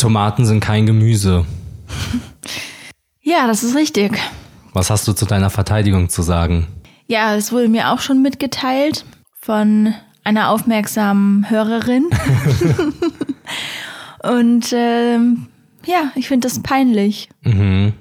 Tomaten sind kein Gemüse. Ja, das ist richtig. Was hast du zu deiner Verteidigung zu sagen? Ja, es wurde mir auch schon mitgeteilt von einer aufmerksamen Hörerin. Und ähm, ja, ich finde das peinlich. Mhm.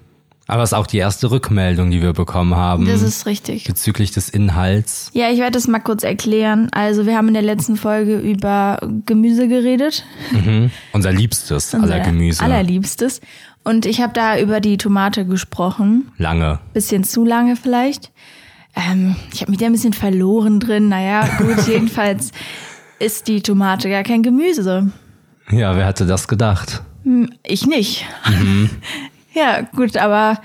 Aber es ist auch die erste Rückmeldung, die wir bekommen haben. Das ist richtig. Bezüglich des Inhalts. Ja, ich werde das mal kurz erklären. Also wir haben in der letzten Folge über Gemüse geredet. Mhm. Unser liebstes aller Unser Gemüse. Allerliebstes. Und ich habe da über die Tomate gesprochen. Lange. Bisschen zu lange vielleicht. Ähm, ich habe mich da ein bisschen verloren drin. Naja, gut, jedenfalls ist die Tomate gar kein Gemüse. Ja, wer hatte das gedacht? Hm, Ich nicht. ja, gut, aber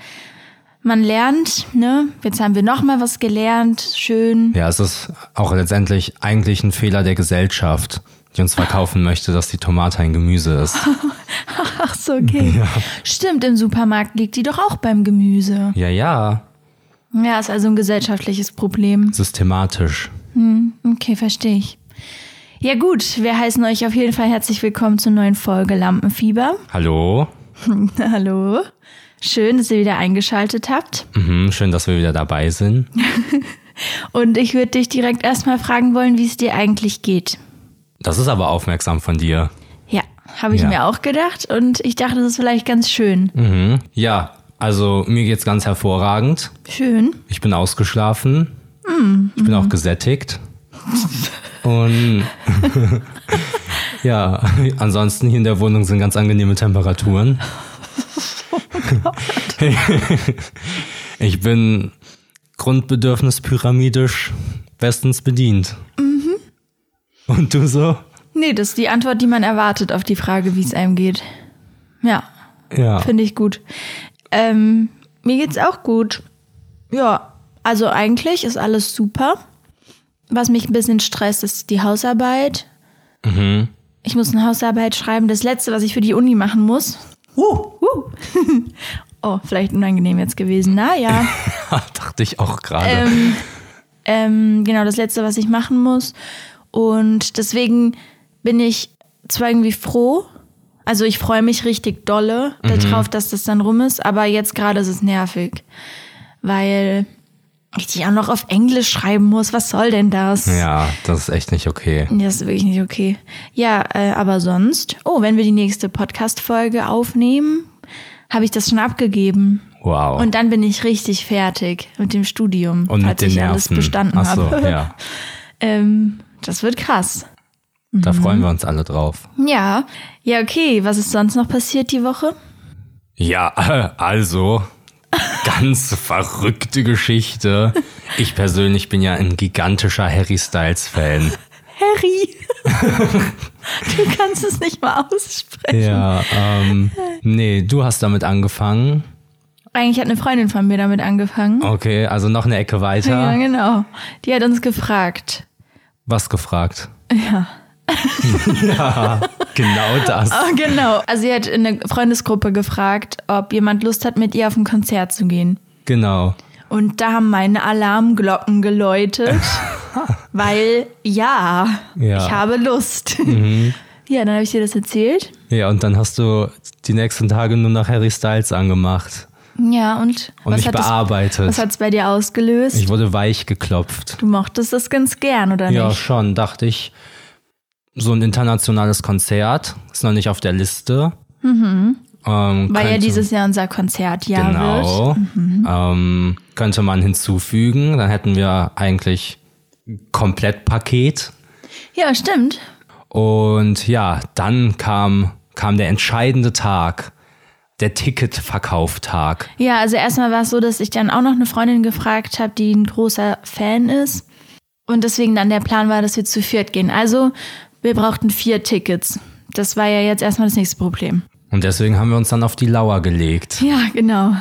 man lernt, ne? Jetzt haben wir noch mal was gelernt. Schön. Ja, es ist auch letztendlich eigentlich ein Fehler der Gesellschaft, die uns verkaufen möchte, dass die Tomate ein Gemüse ist. Ach so, okay. Stimmt, im Supermarkt liegt die doch auch beim Gemüse. Ja, ja, Ja, ist also ein gesellschaftliches Problem. systematisch. Okay, verstehe ich. Ja gut, wir heißen euch auf jeden Fall herzlich willkommen zur neuen Folge Lampenfieber. Hallo? Hallo. Schön, dass ihr wieder eingeschaltet habt. Mhm, schön, dass wir wieder dabei sind. Und ich würde dich direkt erstmal fragen wollen, wie es dir eigentlich geht. Das ist aber aufmerksam von dir. Ja, habe ich Ja. mir auch gedacht und ich dachte, das ist vielleicht ganz schön. Mhm. Ja, also mir geht's ganz hervorragend. Schön. Ich bin ausgeschlafen. Ich bin auch gesättigt. Und ja, ansonsten hier in der Wohnung sind ganz angenehme Temperaturen. ich bin grundbedürfnispyramidisch bestens bedient. Und du so? Nee, das ist die Antwort, die man erwartet auf die Frage, wie es einem geht. Ja, Ja. finde ich gut. Ähm, mir geht's auch gut. Ja, also eigentlich ist alles super. Was mich ein bisschen stresst, ist die Hausarbeit. Mhm. Ich muss eine Hausarbeit schreiben. Das letzte, was ich für die Uni machen muss. Uh, uh. oh, vielleicht unangenehm jetzt gewesen. Naja. Dachte ich auch gerade. ähm, ähm, genau, das letzte, was ich machen muss. Und deswegen bin ich zwar irgendwie froh, also ich freue mich richtig dolle darauf, dass das dann rum ist, aber jetzt gerade ist es nervig, weil ich die auch noch auf Englisch schreiben muss. Was soll denn das? ja, das ist echt nicht okay. Das ist wirklich nicht okay. Ja, äh, aber sonst, oh, wenn wir die nächste Podcast-Folge aufnehmen, habe ich das schon abgegeben. Wow. Und dann bin ich richtig fertig mit dem Studium, Und falls mit den ich Nerven. alles bestanden Ach so, habe. ja. ähm, das wird krass. Da Mhm. freuen wir uns alle drauf. Ja, ja, okay. Was ist sonst noch passiert die Woche? Ja, also ganz verrückte Geschichte. Ich persönlich bin ja ein gigantischer Harry Styles Fan. Harry. du kannst es nicht mal aussprechen. Ja, ähm, nee, du hast damit angefangen. Eigentlich hat eine Freundin von mir damit angefangen. Okay, also noch eine Ecke Ja, weiter. genau. Die hat uns gefragt. Was gefragt? Ja. ja, genau das. Oh, genau. Also sie hat in eine Freundesgruppe gefragt, ob jemand Lust hat, mit ihr auf ein Konzert zu gehen. Genau. Und da haben meine Alarmglocken geläutet, weil ja, Ja. ich habe Lust. Ja, dann habe ich dir das erzählt. Ja, und dann hast du die nächsten Tage nur nach Harry Styles angemacht Ja, und, und was mich hat das, bearbeitet. was hat's bei dir ausgelöst? ich wurde weich geklopft. du mochtest das ganz gern, oder Ja, nicht? schon, dachte ich. So ein internationales Konzert ist noch nicht auf der Liste. Ähm, Weil ja könnte- dieses Jahr unser Konzertjahr wird. Genau. Ähm, könnte man hinzufügen. Dann hätten wir eigentlich ein Komplettpaket. Ja, stimmt. Und ja, dann kam, kam der entscheidende Tag. Der Ticketverkauftag. Ja, also erstmal war es so, dass ich dann auch noch eine Freundin gefragt habe, die ein großer Fan ist. Und deswegen dann der Plan war, dass wir zu viert gehen. Also, wir brauchten vier Tickets. Das war ja jetzt erstmal das nächste Problem. Und deswegen haben wir uns dann auf die Lauer gelegt. Ja, genau.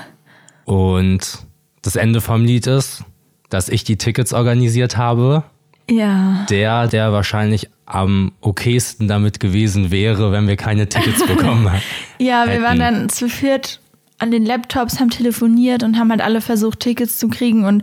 Und das Ende vom Lied ist, dass ich die Tickets organisiert habe. Ja. Der, der wahrscheinlich am okaysten damit gewesen wäre, wenn wir keine Tickets bekommen hätten. Ja, wir waren dann zu viert an den Laptops, haben telefoniert und haben halt alle versucht, Tickets zu kriegen. Und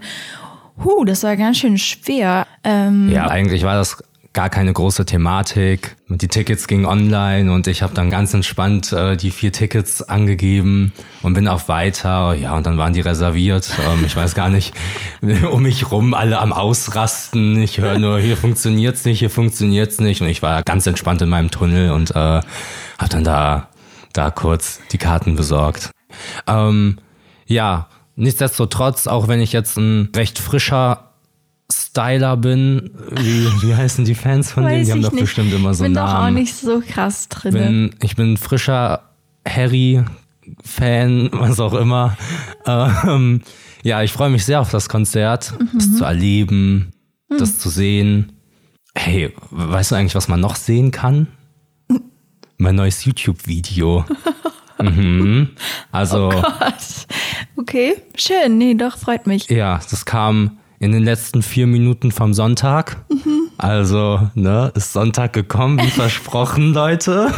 huh, das war ganz schön schwer. Ähm, Ja, eigentlich war das gar keine große Thematik. Die Tickets gingen online und ich habe dann ganz entspannt äh, die vier Tickets angegeben und bin auf weiter. Ja, und dann waren die reserviert. Ähm, ich weiß gar nicht, um mich rum alle am Ausrasten. Ich höre nur, hier funktioniert's nicht, hier funktioniert's nicht. Und ich war ganz entspannt in meinem Tunnel und äh, habe dann da, da kurz die Karten besorgt. Ähm, ja, nichtsdestotrotz, auch wenn ich jetzt ein recht frischer Styler bin. Wie, wie heißen die Fans von denen? Die haben doch nicht. bestimmt immer so ich bin Namen. doch auch nicht so krass drin. bin, ich bin frischer Harry-Fan, was auch immer. Ähm, ja, ich freue mich sehr auf das Konzert, Mhm. das zu erleben, das zu sehen. Hey, weißt du eigentlich, was man noch sehen kann? Mein neues YouTube-Video. mhm. Also, Gott. Okay, schön. Nee, doch, freut mich. ja, das kam in den letzten vier Minuten vom Sonntag. Also, ne, ist Sonntag gekommen, wie versprochen, Leute.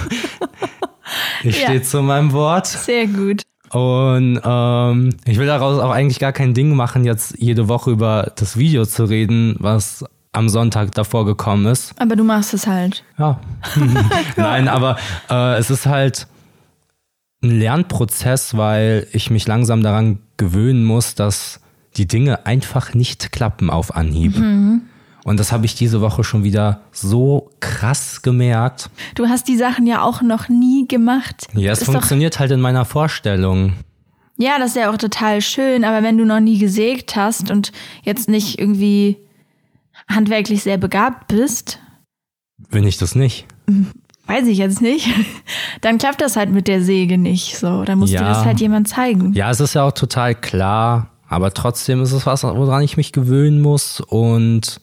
Ich Ja. stehe zu meinem Wort. Sehr gut. Und ähm, ich will daraus auch eigentlich gar kein Ding machen, jetzt jede Woche über das Video zu reden, was am Sonntag davor gekommen ist. Aber du machst es halt. Ja. Nein, aber äh, es ist halt ein Lernprozess, weil ich mich langsam daran gewöhnen muss, dass die Dinge einfach nicht klappen auf Anhieb. Und das habe ich diese Woche schon wieder so krass gemerkt. Du hast die Sachen ja auch noch nie gemacht. Ja, es Ist funktioniert halt in meiner Vorstellung. ja, das ist ja auch total schön, aber wenn du noch nie gesägt hast und jetzt nicht irgendwie handwerklich sehr begabt bist, Bin ich das nicht? weiß ich jetzt nicht, dann klappt das halt mit der Säge nicht so. Dann muss dir Ja. das halt jemand zeigen. Ja, es ist ja auch total klar, aber trotzdem ist es was, woran ich mich gewöhnen muss. Und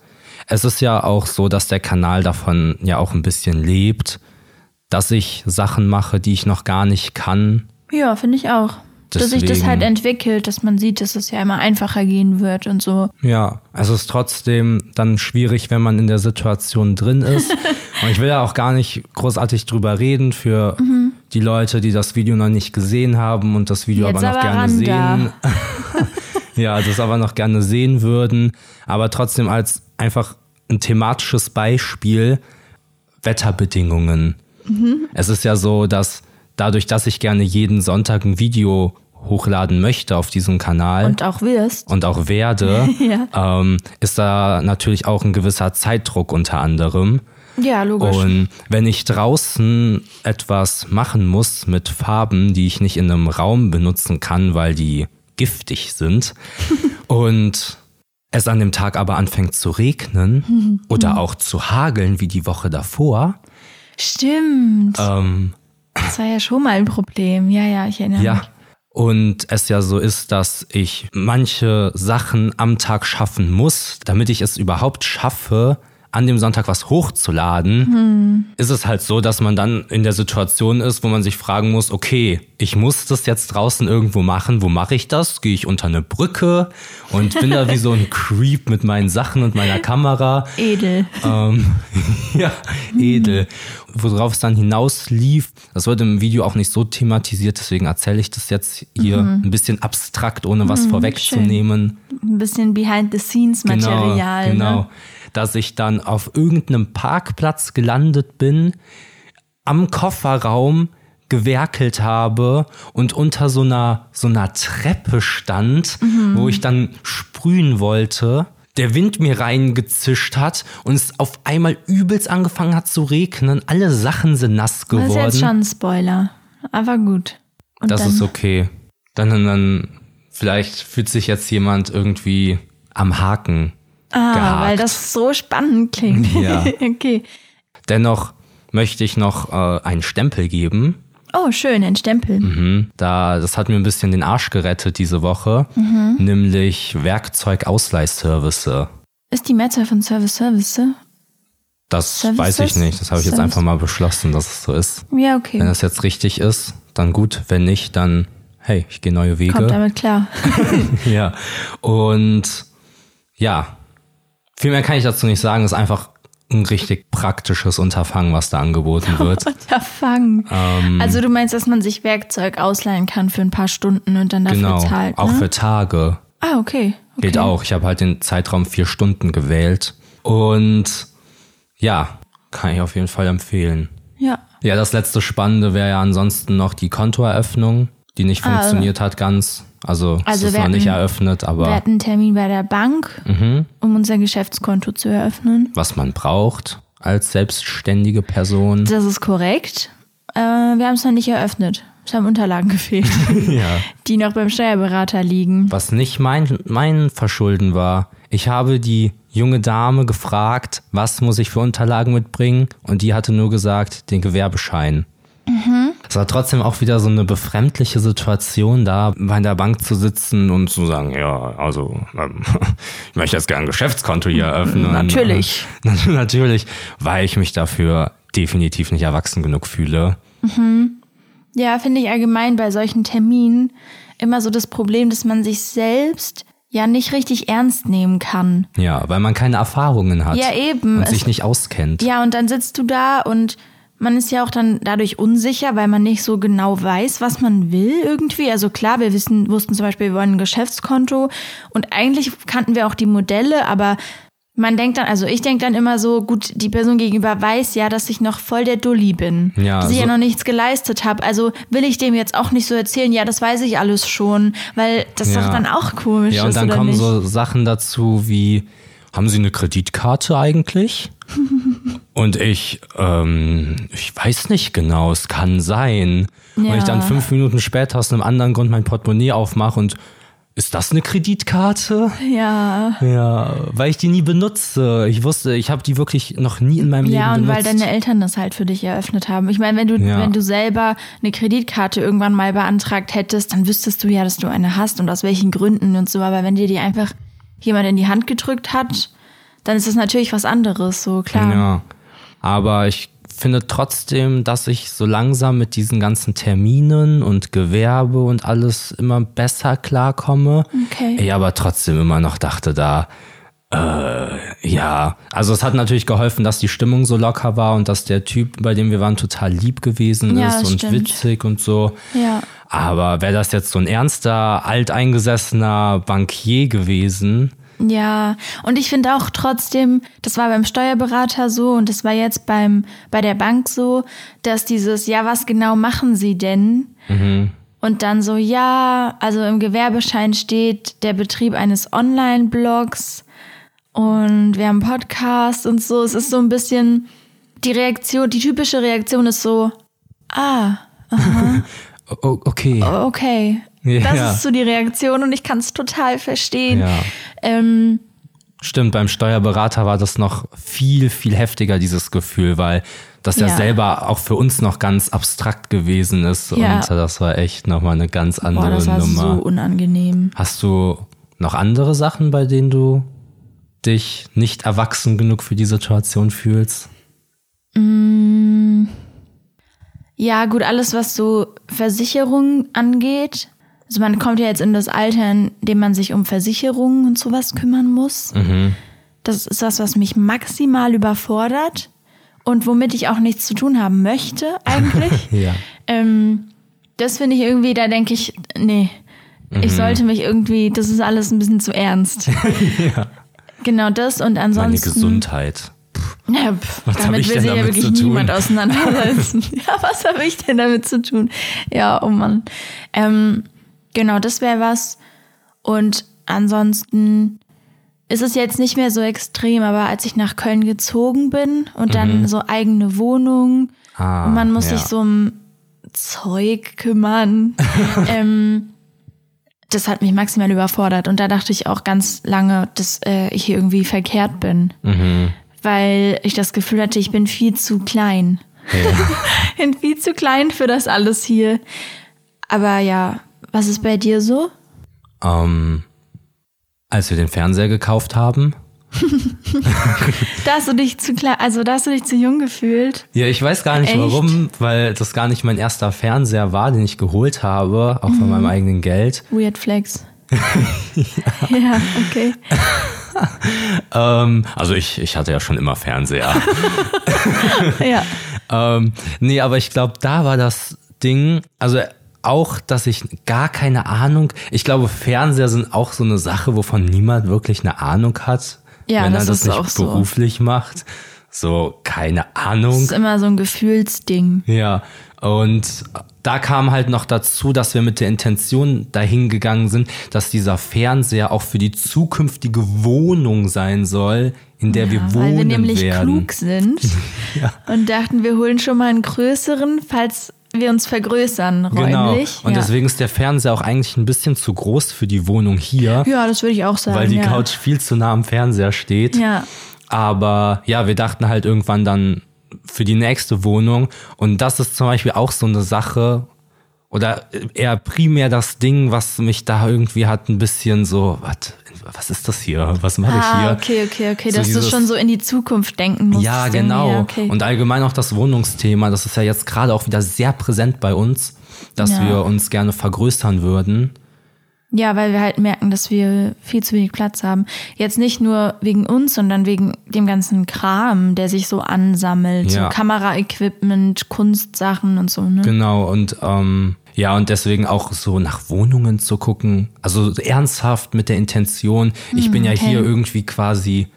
es ist ja auch so, dass der Kanal davon ja auch ein bisschen lebt, dass ich Sachen mache, die ich noch gar nicht kann. Ja, finde ich auch. Dass sich das Deswegen- halt entwickelt, dass man sieht, dass es ja immer einfacher gehen wird und so. Ja, es ist trotzdem dann schwierig, wenn man in der Situation drin ist. Und ich will ja auch gar nicht großartig drüber reden für die Leute, die das Video noch nicht gesehen haben und das Video Jetzt aber noch aber gerne sehen. ja, das aber noch gerne sehen würden. Aber trotzdem als einfach ein thematisches Beispiel Wetterbedingungen. Es ist ja so, dass dadurch, dass ich gerne jeden Sonntag ein Video hochladen möchte auf diesem Kanal Und auch wirst. und auch werde, Ja. ähm, ist da natürlich auch ein gewisser Zeitdruck unter anderem. Ja, logisch. Und wenn ich draußen etwas machen muss mit Farben, die ich nicht in einem Raum benutzen kann, weil die giftig sind, und es an dem Tag aber anfängt zu regnen oder auch zu hageln wie die Woche davor, Stimmt. ähm, Das war ja schon mal ein Problem. Ja, ja, ich erinnere Ja. mich. Und es ja so ist, dass ich manche Sachen am Tag schaffen muss, damit ich es überhaupt schaffe, an dem Sonntag was hochzuladen, ist es halt so, dass man dann in der Situation ist, wo man sich fragen muss, okay, ich muss das jetzt draußen irgendwo machen, wo mache ich das? Gehe ich unter eine Brücke und bin da wie so ein Creep mit meinen Sachen und meiner Kamera. Edel. Ähm, ja, edel. Worauf es dann hinaus lief, das wird im Video auch nicht so thematisiert, deswegen erzähle ich das jetzt hier ein bisschen abstrakt, ohne was vorwegzunehmen. Ein bisschen Behind-the-Scenes-Material. Genau, genau. Ne? Dass ich dann auf irgendeinem Parkplatz gelandet bin, am Kofferraum gewerkelt habe und unter so einer, so einer Treppe stand, wo ich dann sprühen wollte. Der Wind mir reingezischt hat und es auf einmal übelst angefangen hat zu regnen. Alle Sachen sind nass Das geworden. ist jetzt schon ein Spoiler. Aber gut. Und Das dann, ist okay. Dann, dann, dann, vielleicht fühlt sich jetzt jemand irgendwie am Haken ah, gehakt. weil das so spannend klingt. Ja. okay. Dennoch möchte ich noch äh, einen Stempel geben. Oh, schön, ein Stempel. Mhm. Da, das hat mir ein bisschen den Arsch gerettet diese Woche, Mhm. nämlich Werkzeugausleihservice. Ist die Mehrzahl von Service Service? Das Services? weiß ich nicht. Das habe ich jetzt einfach mal beschlossen, dass es so ist. Ja, okay. Wenn das jetzt richtig ist, dann gut. Wenn nicht, dann hey, ich gehe neue Wege. Kommt damit klar. Ja. Und ja, viel mehr kann ich dazu nicht sagen. Es ist einfach ein richtig praktisches Unterfangen, was da angeboten wird. Unterfangen. Ähm. also du meinst, dass man sich Werkzeug ausleihen kann für ein paar Stunden und dann dafür genau. zahlt. Auch ne? für Tage. Ah, okay. okay. Geht auch. Ich habe halt den Zeitraum vier Stunden gewählt. Und Ja, kann ich auf jeden Fall empfehlen. Ja. Ja, das letzte Spannende wäre ja ansonsten noch die Kontoeröffnung, die nicht Ah, funktioniert hat ganz. Also, Also es ist wir noch nicht hatten- eröffnet, Wir aber hatten einen Termin bei der Bank, Mhm. um unser Geschäftskonto zu eröffnen. was man braucht als selbstständige Person. Das ist korrekt. Äh, wir haben es noch nicht eröffnet. Es haben Unterlagen gefehlt, ja. die noch beim Steuerberater liegen. Was nicht mein, mein Verschulden war. Ich habe die junge Dame gefragt, was muss ich für Unterlagen mitbringen? Und die hatte nur gesagt, den Gewerbeschein. Es war trotzdem auch wieder so eine befremdliche Situation, da bei der Bank zu sitzen und zu sagen, ja, also ähm, ich möchte jetzt gerne ein Geschäftskonto hier eröffnen. Natürlich. Natürlich, weil ich mich dafür definitiv nicht erwachsen genug fühle. Ja, finde ich allgemein bei solchen Terminen immer so das Problem, dass man sich selbst ja nicht richtig ernst nehmen kann. Ja, weil man keine Erfahrungen hat. Ja, eben. Und Es- sich nicht auskennt. Ja, und dann sitzt du da und man ist ja auch dann dadurch unsicher, weil man nicht so genau weiß, was man will irgendwie. Also klar, wir wissen, wussten zum Beispiel, wir wollen ein Geschäftskonto und eigentlich kannten wir auch die Modelle, aber man denkt dann, also ich denke dann immer so, gut, die Person gegenüber weiß ja, dass ich noch voll der Dulli bin, Ja, dass ich so- ja noch nichts geleistet habe. Also will ich dem jetzt auch nicht so erzählen, ja, das weiß ich alles schon, weil das Ja. doch dann auch komisch Ja, und dann kommen nicht? so Sachen dazu wie, haben Sie eine Kreditkarte eigentlich? und ich, ähm, ich weiß nicht genau, es kann sein. Und Ja. ich dann fünf Minuten später aus einem anderen Grund mein Portemonnaie aufmache und ist das eine Kreditkarte? ja. Ja, weil ich die nie benutze. Ich wusste, ich habe die wirklich noch nie in meinem Ja, Leben und weil benutzt. deine Eltern das halt für dich eröffnet haben. Ich meine, wenn du, Ja. wenn du selber eine Kreditkarte irgendwann mal beantragt hättest, dann wüsstest du ja, dass du eine hast und aus welchen Gründen und so. Aber wenn dir die einfach jemand in die Hand gedrückt hat, dann ist das natürlich was anderes, so klar. Ja, aber ich finde trotzdem, dass ich so langsam mit diesen ganzen Terminen und Gewerbe und alles immer besser klarkomme. Okay. Ich aber trotzdem immer noch dachte da, äh, ja, also es hat natürlich geholfen, dass die Stimmung so locker war und dass der Typ, bei dem wir waren, total lieb gewesen Ja, ist und stimmt. witzig und so. Ja. Aber wäre das jetzt so ein ernster, alteingesessener Bankier gewesen, Ja, und ich finde auch trotzdem, das war beim Steuerberater so und das war jetzt beim bei der Bank so, dass dieses ja, was genau machen Sie denn? Und dann so ja, also im Gewerbeschein steht der Betrieb eines Online-Blogs und wir haben einen Podcast und so. Es ist so ein bisschen die Reaktion, die typische Reaktion ist so ah, O- okay. okay. Ja. Das ist so die Reaktion und ich kann es total verstehen. Ja. Ähm, Stimmt, beim Steuerberater war das noch viel, viel heftiger, dieses Gefühl, weil das ja, Ja. selber auch für uns noch ganz abstrakt gewesen ist. Ja. Und das war echt nochmal eine ganz andere Boah, das war Nummer. so unangenehm. Hast du noch andere Sachen, bei denen du dich nicht erwachsen genug für die Situation fühlst? Ja, gut, alles, was so Versicherungen angeht. Also man kommt ja jetzt in das Alter, in dem man sich um Versicherungen und sowas kümmern muss. Das ist was, was mich maximal überfordert und womit ich auch nichts zu tun haben möchte, eigentlich. Ja. ähm, das finde ich irgendwie, da denke ich, nee, ich sollte mich irgendwie, das ist alles ein bisschen zu ernst. Genau das und Meine ansonsten. Gesundheit. Ja, pff, Was damit will sich ja wirklich niemand auseinandersetzen. ja, was habe ich denn damit zu tun? Ja, oh Mann. Ähm, genau, das wäre was. Und ansonsten ist es jetzt nicht mehr so extrem, aber als ich nach Köln gezogen bin und dann so eigene Wohnung Mhm. Ah, und man muss ja. sich so um Zeug kümmern, ähm, das hat mich maximal überfordert. Und da dachte ich auch ganz lange, dass äh, ich hier irgendwie verkehrt bin. Mhm. Weil ich das Gefühl hatte, ich bin viel zu klein. ich bin viel zu klein für das alles hier. Aber ja, was ist bei dir so? Ähm, als wir den Fernseher gekauft haben, Da hast du dich zu klein, also da hast du dich zu jung gefühlt. Ja, ich weiß gar nicht Echt? warum, weil das gar nicht mein erster Fernseher war, den ich geholt habe, auch Mhm. von meinem eigenen Geld. Weird Flex. ja. okay. Ähm, also ich, ich hatte ja schon immer Fernseher. Ja. ähm, nee, aber ich glaube, da war das Ding, also auch, dass ich gar keine Ahnung, ich glaube, Fernseher sind auch so eine Sache, wovon niemand wirklich eine Ahnung hat, Ja, wenn das er das ist nicht auch so. beruflich macht. So, keine Ahnung. Das ist immer so ein Gefühlsding. Ja, und da kam halt noch dazu, dass wir mit der Intention dahin gegangen sind, dass dieser Fernseher auch für die zukünftige Wohnung sein soll, in der ja, wir wohnen weil wir nämlich werden. klug sind und dachten, wir holen schon mal einen größeren, falls wir uns vergrößern Genau. räumlich. Und ja. deswegen ist der Fernseher auch eigentlich ein bisschen zu groß für die Wohnung hier, ja, das würde ich auch sagen. weil die ja. Couch viel zu nah am Fernseher steht. Ja, Aber ja, wir dachten halt irgendwann dann für die nächste Wohnung. Und das ist zum Beispiel auch so eine Sache, oder eher primär das Ding, was mich da irgendwie hat ein bisschen so, was, was ist das hier? Was mache ich ah, hier? okay, okay, okay, So dass du dieses- schon so in die Zukunft denken musst. Ja, genau. Ja, okay. Und allgemein auch das Wohnungsthema, das ist ja jetzt gerade auch wieder sehr präsent bei uns, dass Ja. wir uns gerne vergrößern würden. Ja, weil wir halt merken, dass wir viel zu wenig Platz haben. Jetzt nicht nur wegen uns, sondern wegen dem ganzen Kram, der sich so ansammelt. Ja. So Kameraequipment, Kunstsachen und so, ne? Genau, und ähm, ja, und deswegen auch so nach Wohnungen zu gucken. Also ernsthaft mit der Intention, ich bin ja Hm, okay. hier irgendwie quasi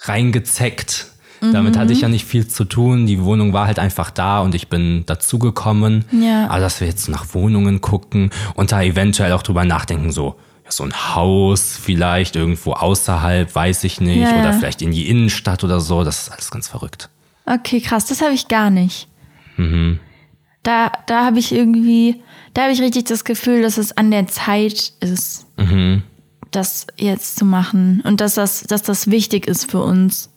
reingezeckt. Mhm. Damit hatte ich ja nicht viel zu tun. Die Wohnung war halt einfach da und ich bin dazugekommen. Ja. Aber dass wir jetzt nach Wohnungen gucken und da eventuell auch drüber nachdenken, so, ja, so ein Haus vielleicht irgendwo außerhalb, weiß ich nicht, Ja, oder ja. vielleicht in die Innenstadt oder so, das ist alles ganz verrückt. Okay, krass, das habe ich gar nicht. Mhm. Da, da habe ich irgendwie, da habe ich richtig das Gefühl, dass es an der Zeit ist, Mhm. das jetzt zu machen und dass das, dass das wichtig ist für uns.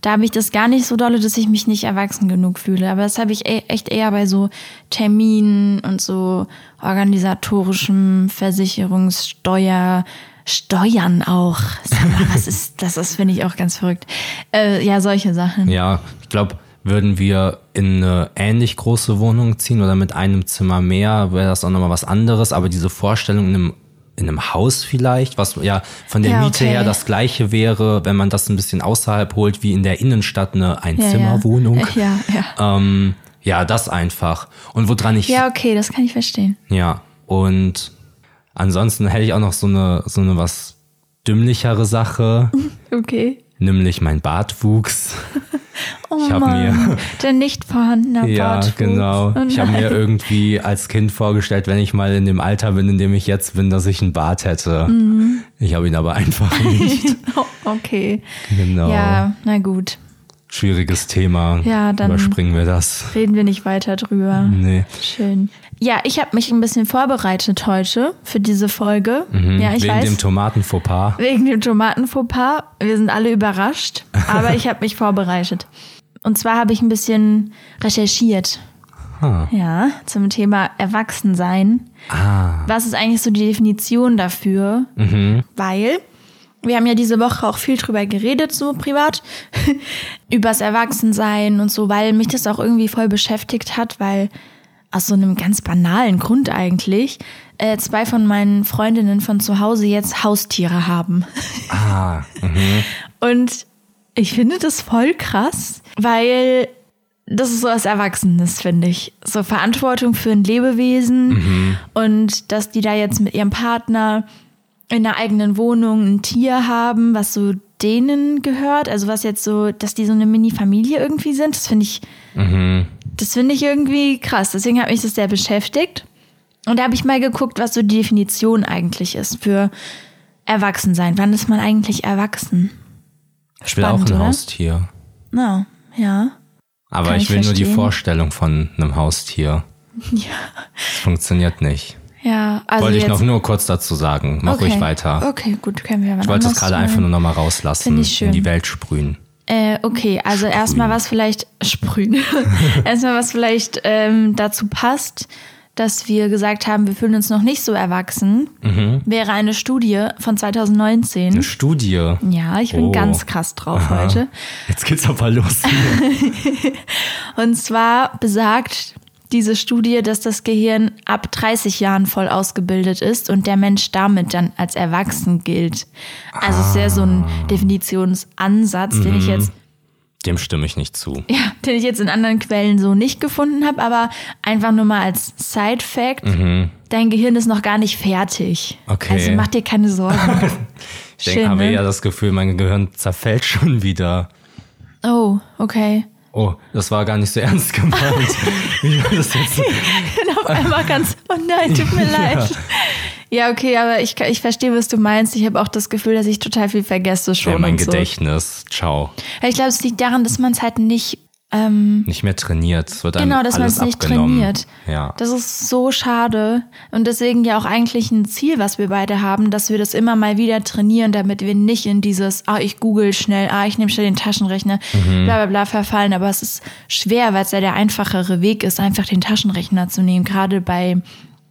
Da habe ich das gar nicht so dolle, dass ich mich nicht erwachsen genug fühle. Aber das habe ich e- echt eher bei so Terminen und so organisatorischem Versicherungssteuer, Steuern auch. Sag mal, was ist das? Das finde ich auch ganz verrückt. Äh, ja, solche Sachen. Ja, ich glaube, würden wir in eine ähnlich große Wohnung ziehen oder mit einem Zimmer mehr, wäre das auch nochmal was anderes. Aber diese Vorstellung in einem, in einem Haus vielleicht, was ja von der Ja, Miete okay. her das gleiche wäre, wenn man das ein bisschen außerhalb holt, wie in der Innenstadt eine Ja, Einzimmerwohnung. Ja, ja. ja. Ähm, ja, das einfach. Und woran ich Ja, okay, das kann ich verstehen. ja, und ansonsten hätte ich auch noch so eine, so eine was dümmlichere Sache, Okay. Nämlich mein Bartwuchs. Oh Ich Mann, mir- der nicht vorhandene Ja, Bartwuchs. genau. Oh ich habe mir irgendwie als Kind vorgestellt, wenn ich mal in dem Alter bin, in dem ich jetzt bin, dass ich einen Bart hätte. Mhm. Ich habe ihn aber einfach nicht. Oh, okay. Genau. Ja, na gut. Schwieriges Thema. Ja, dann- Überspringen wir das. Reden wir nicht weiter drüber. Nee. Schön. Ja, ich habe mich ein bisschen vorbereitet heute für diese Folge. Mhm. Ja, ich Wegen weiß. dem Tomatenfauxpas. wegen dem Tomatenfauxpas. Wir sind alle überrascht, aber ich habe mich vorbereitet. Und zwar habe ich ein bisschen recherchiert. Ah. Ja, zum Thema Erwachsensein. Ah. Was ist eigentlich so die Definition dafür? Weil wir haben ja diese Woche auch viel drüber geredet, so privat, übers Erwachsensein und so, weil mich das auch irgendwie voll beschäftigt hat, weil aus so einem ganz banalen Grund eigentlich äh, zwei von meinen Freundinnen von zu Hause jetzt Haustiere haben. Ah. Mhm. Und ich finde das voll krass, weil das ist so was Erwachsenes, finde ich. So Verantwortung für ein Lebewesen und dass die da jetzt mit ihrem Partner in einer eigenen Wohnung ein Tier haben, was so denen gehört. Also was jetzt so, dass die so eine Mini-Familie irgendwie sind, das finde ich, das finde ich irgendwie krass. Deswegen hat mich das sehr beschäftigt. Und da habe ich mal geguckt, was so die Definition eigentlich ist für Erwachsensein. Wann ist man eigentlich erwachsen? Ich will auch ein oder? Haustier. Na, ja. Aber Kann ich will nur die verstehen. Vorstellung von einem Haustier. Ja. Das funktioniert nicht. Ja, also Wollte ich noch nur kurz dazu sagen. Mach okay. ruhig weiter. Okay, gut, können wir Ich wollte es gerade einfach nur nochmal rauslassen, in die Welt sprühen. Äh, okay, also erstmal was vielleicht sprühen. erstmal was vielleicht ähm, dazu passt, dass wir gesagt haben, wir fühlen uns noch nicht so erwachsen, Mhm. wäre eine Studie von 2019. Eine Studie. Ja, ich bin Oh. ganz krass drauf Aha. heute. Jetzt geht's aber los. Und zwar besagt diese Studie, dass das Gehirn ab 30 Jahren voll ausgebildet ist und der Mensch damit dann als erwachsen gilt. Also ist ja so ein Definitionsansatz, den ich jetzt Dem stimme ich nicht zu. ja, den ich jetzt in anderen Quellen so nicht gefunden habe, aber einfach nur mal als Side-Fact. Dein Gehirn ist noch gar nicht fertig. Okay. Also mach dir keine Sorgen. Ich denke, habe ne? eher das Gefühl, mein Gehirn zerfällt schon wieder. Oh, okay. Oh, das war gar nicht so ernst gemeint. Wie war das jetzt? bin auf einmal ganz, oh nein, tut mir leid. Ja, okay, aber ich, ich verstehe, was du meinst. Ich habe auch das Gefühl, dass ich total viel vergesse schon. Ja, mein und so. Gedächtnis. Ciao. Ja, Ich glaube, es liegt daran, dass man es halt nicht, ähm, Nicht mehr trainiert. Es wird genau, dass man es nicht abgenommen. trainiert. Ja. Das ist so schade. Und deswegen ja auch eigentlich ein Ziel, was wir beide haben, dass wir das immer mal wieder trainieren, damit wir nicht in dieses, ah, ich google schnell, ah, ich nehme schnell den Taschenrechner, Mhm. bla bla bla verfallen. Aber es ist schwer, weil es ja der einfachere Weg ist, einfach den Taschenrechner zu nehmen, gerade bei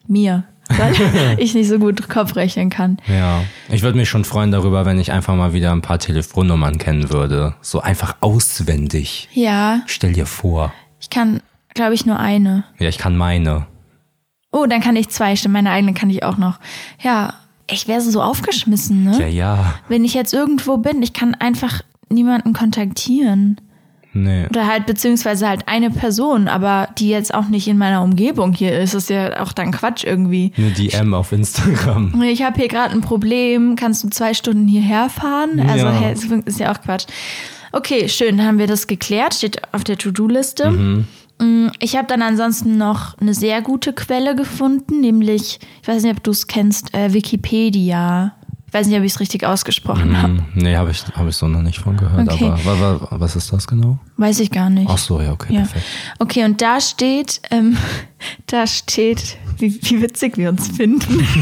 mir. Weil ich nicht so gut Kopf rechnen kann. Ja, ich würde mich schon freuen darüber, wenn ich einfach mal wieder ein paar Telefonnummern kennen würde. So einfach auswendig. Ja, Stell dir vor. ich kann, glaube ich, nur eine. Ja, ich kann meine. Oh, dann kann ich zwei, stimmt, meine eigene kann ich auch noch. Ja, ich wäre so aufgeschmissen, ne? Ja, ja. Wenn ich jetzt irgendwo bin, ich kann einfach niemanden kontaktieren. Nee. Oder halt, beziehungsweise halt eine Person, aber die jetzt auch nicht in meiner Umgebung hier ist, ist ja auch dann Quatsch irgendwie. Eine DM auf Instagram. Ich habe hier gerade ein Problem, kannst du zwei Stunden hierher fahren? Also Ja. das ist ja auch Quatsch. Okay, schön, dann haben wir das geklärt, steht auf der To-Do-Liste. Mm, Ich habe dann ansonsten noch eine sehr gute Quelle gefunden, nämlich, ich weiß nicht, ob du es kennst, äh, Wikipedia. Ich weiß nicht, ob ich es richtig ausgesprochen habe. Hm, Nee, habe ich, hab ich so noch nicht von gehört. Okay. Aber wa, wa, was ist das genau? Weiß ich gar nicht. Ach so, ja, okay, Ja. perfekt. Okay, und da steht, ähm, da steht, wie, wie witzig wir uns finden.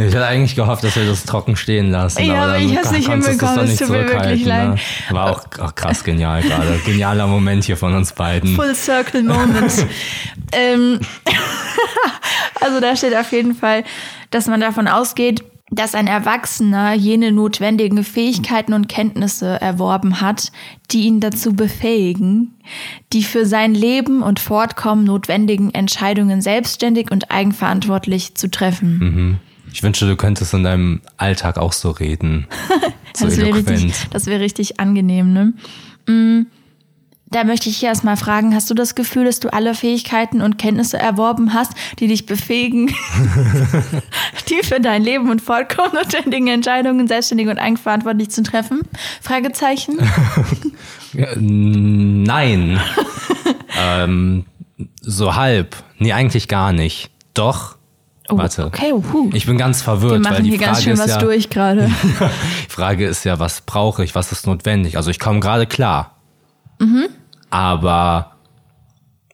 Ich hatte eigentlich gehofft, dass wir das trocken stehen lassen. Ja, aber dann ich nicht du es hinbekommen, doch es nicht tut mir wirklich zurückhalten, leid. Ne? War auch, auch krass genial gerade. Genialer Moment hier von uns beiden. Full Circle Moment. ähm, also da steht auf jeden Fall, dass man davon ausgeht, dass ein Erwachsener jene notwendigen Fähigkeiten und Kenntnisse erworben hat, die ihn dazu befähigen, die für sein Leben und Fortkommen notwendigen Entscheidungen selbstständig und eigenverantwortlich zu treffen. Ich wünsche, du könntest in deinem Alltag auch so reden. So das wäre richtig, das wäre richtig angenehm, ne? Mm, Da möchte ich erst mal fragen, hast du das Gefühl, dass du alle Fähigkeiten und Kenntnisse erworben hast, die dich befähigen, die für dein Leben und Fortkommen notwendigen Entscheidungen selbstständig und eigenverantwortlich zu treffen? Fragezeichen. Ja, nein. ähm, so halb. Nee, eigentlich gar nicht. Doch. Warte. Oh, Okay, uh. Ich bin ganz verwirrt, Wir weil die hier Frage ganz schön ist was ja, durch gerade. die Frage ist ja, was brauche ich, was ist notwendig? Also ich komme gerade klar. Mhm. Aber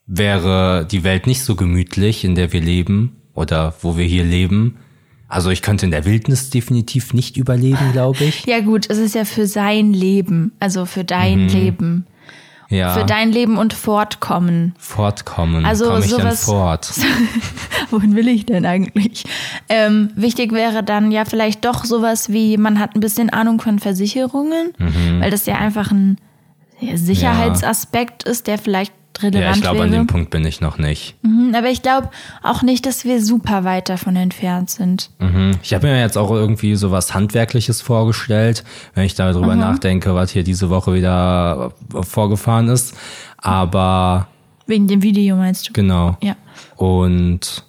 wäre die Welt nicht so gemütlich, in der wir leben oder wo wir hier leben, also ich könnte in der Wildnis definitiv nicht überleben, glaube ich. Ja gut, es ist ja für sein Leben, also für dein Leben. Ja. Für dein Leben und Fortkommen. Fortkommen. Also Komme ich denn sowas- fort? Wohin will ich denn eigentlich? Ähm, wichtig wäre dann ja vielleicht doch sowas wie, man hat ein bisschen Ahnung von Versicherungen, Mhm. weil das ja einfach ein Sicherheitsaspekt ist, der vielleicht relevant Ja, ich glaube, an dem Punkt bin ich noch nicht. Mhm, Aber ich glaube auch nicht, dass wir super weit davon entfernt sind. Mhm. Ich habe mir jetzt auch irgendwie so was Handwerkliches vorgestellt, wenn ich darüber nachdenke, was hier diese Woche wieder vorgefahren ist. Aber Wegen dem Video meinst du? genau. Ja. Und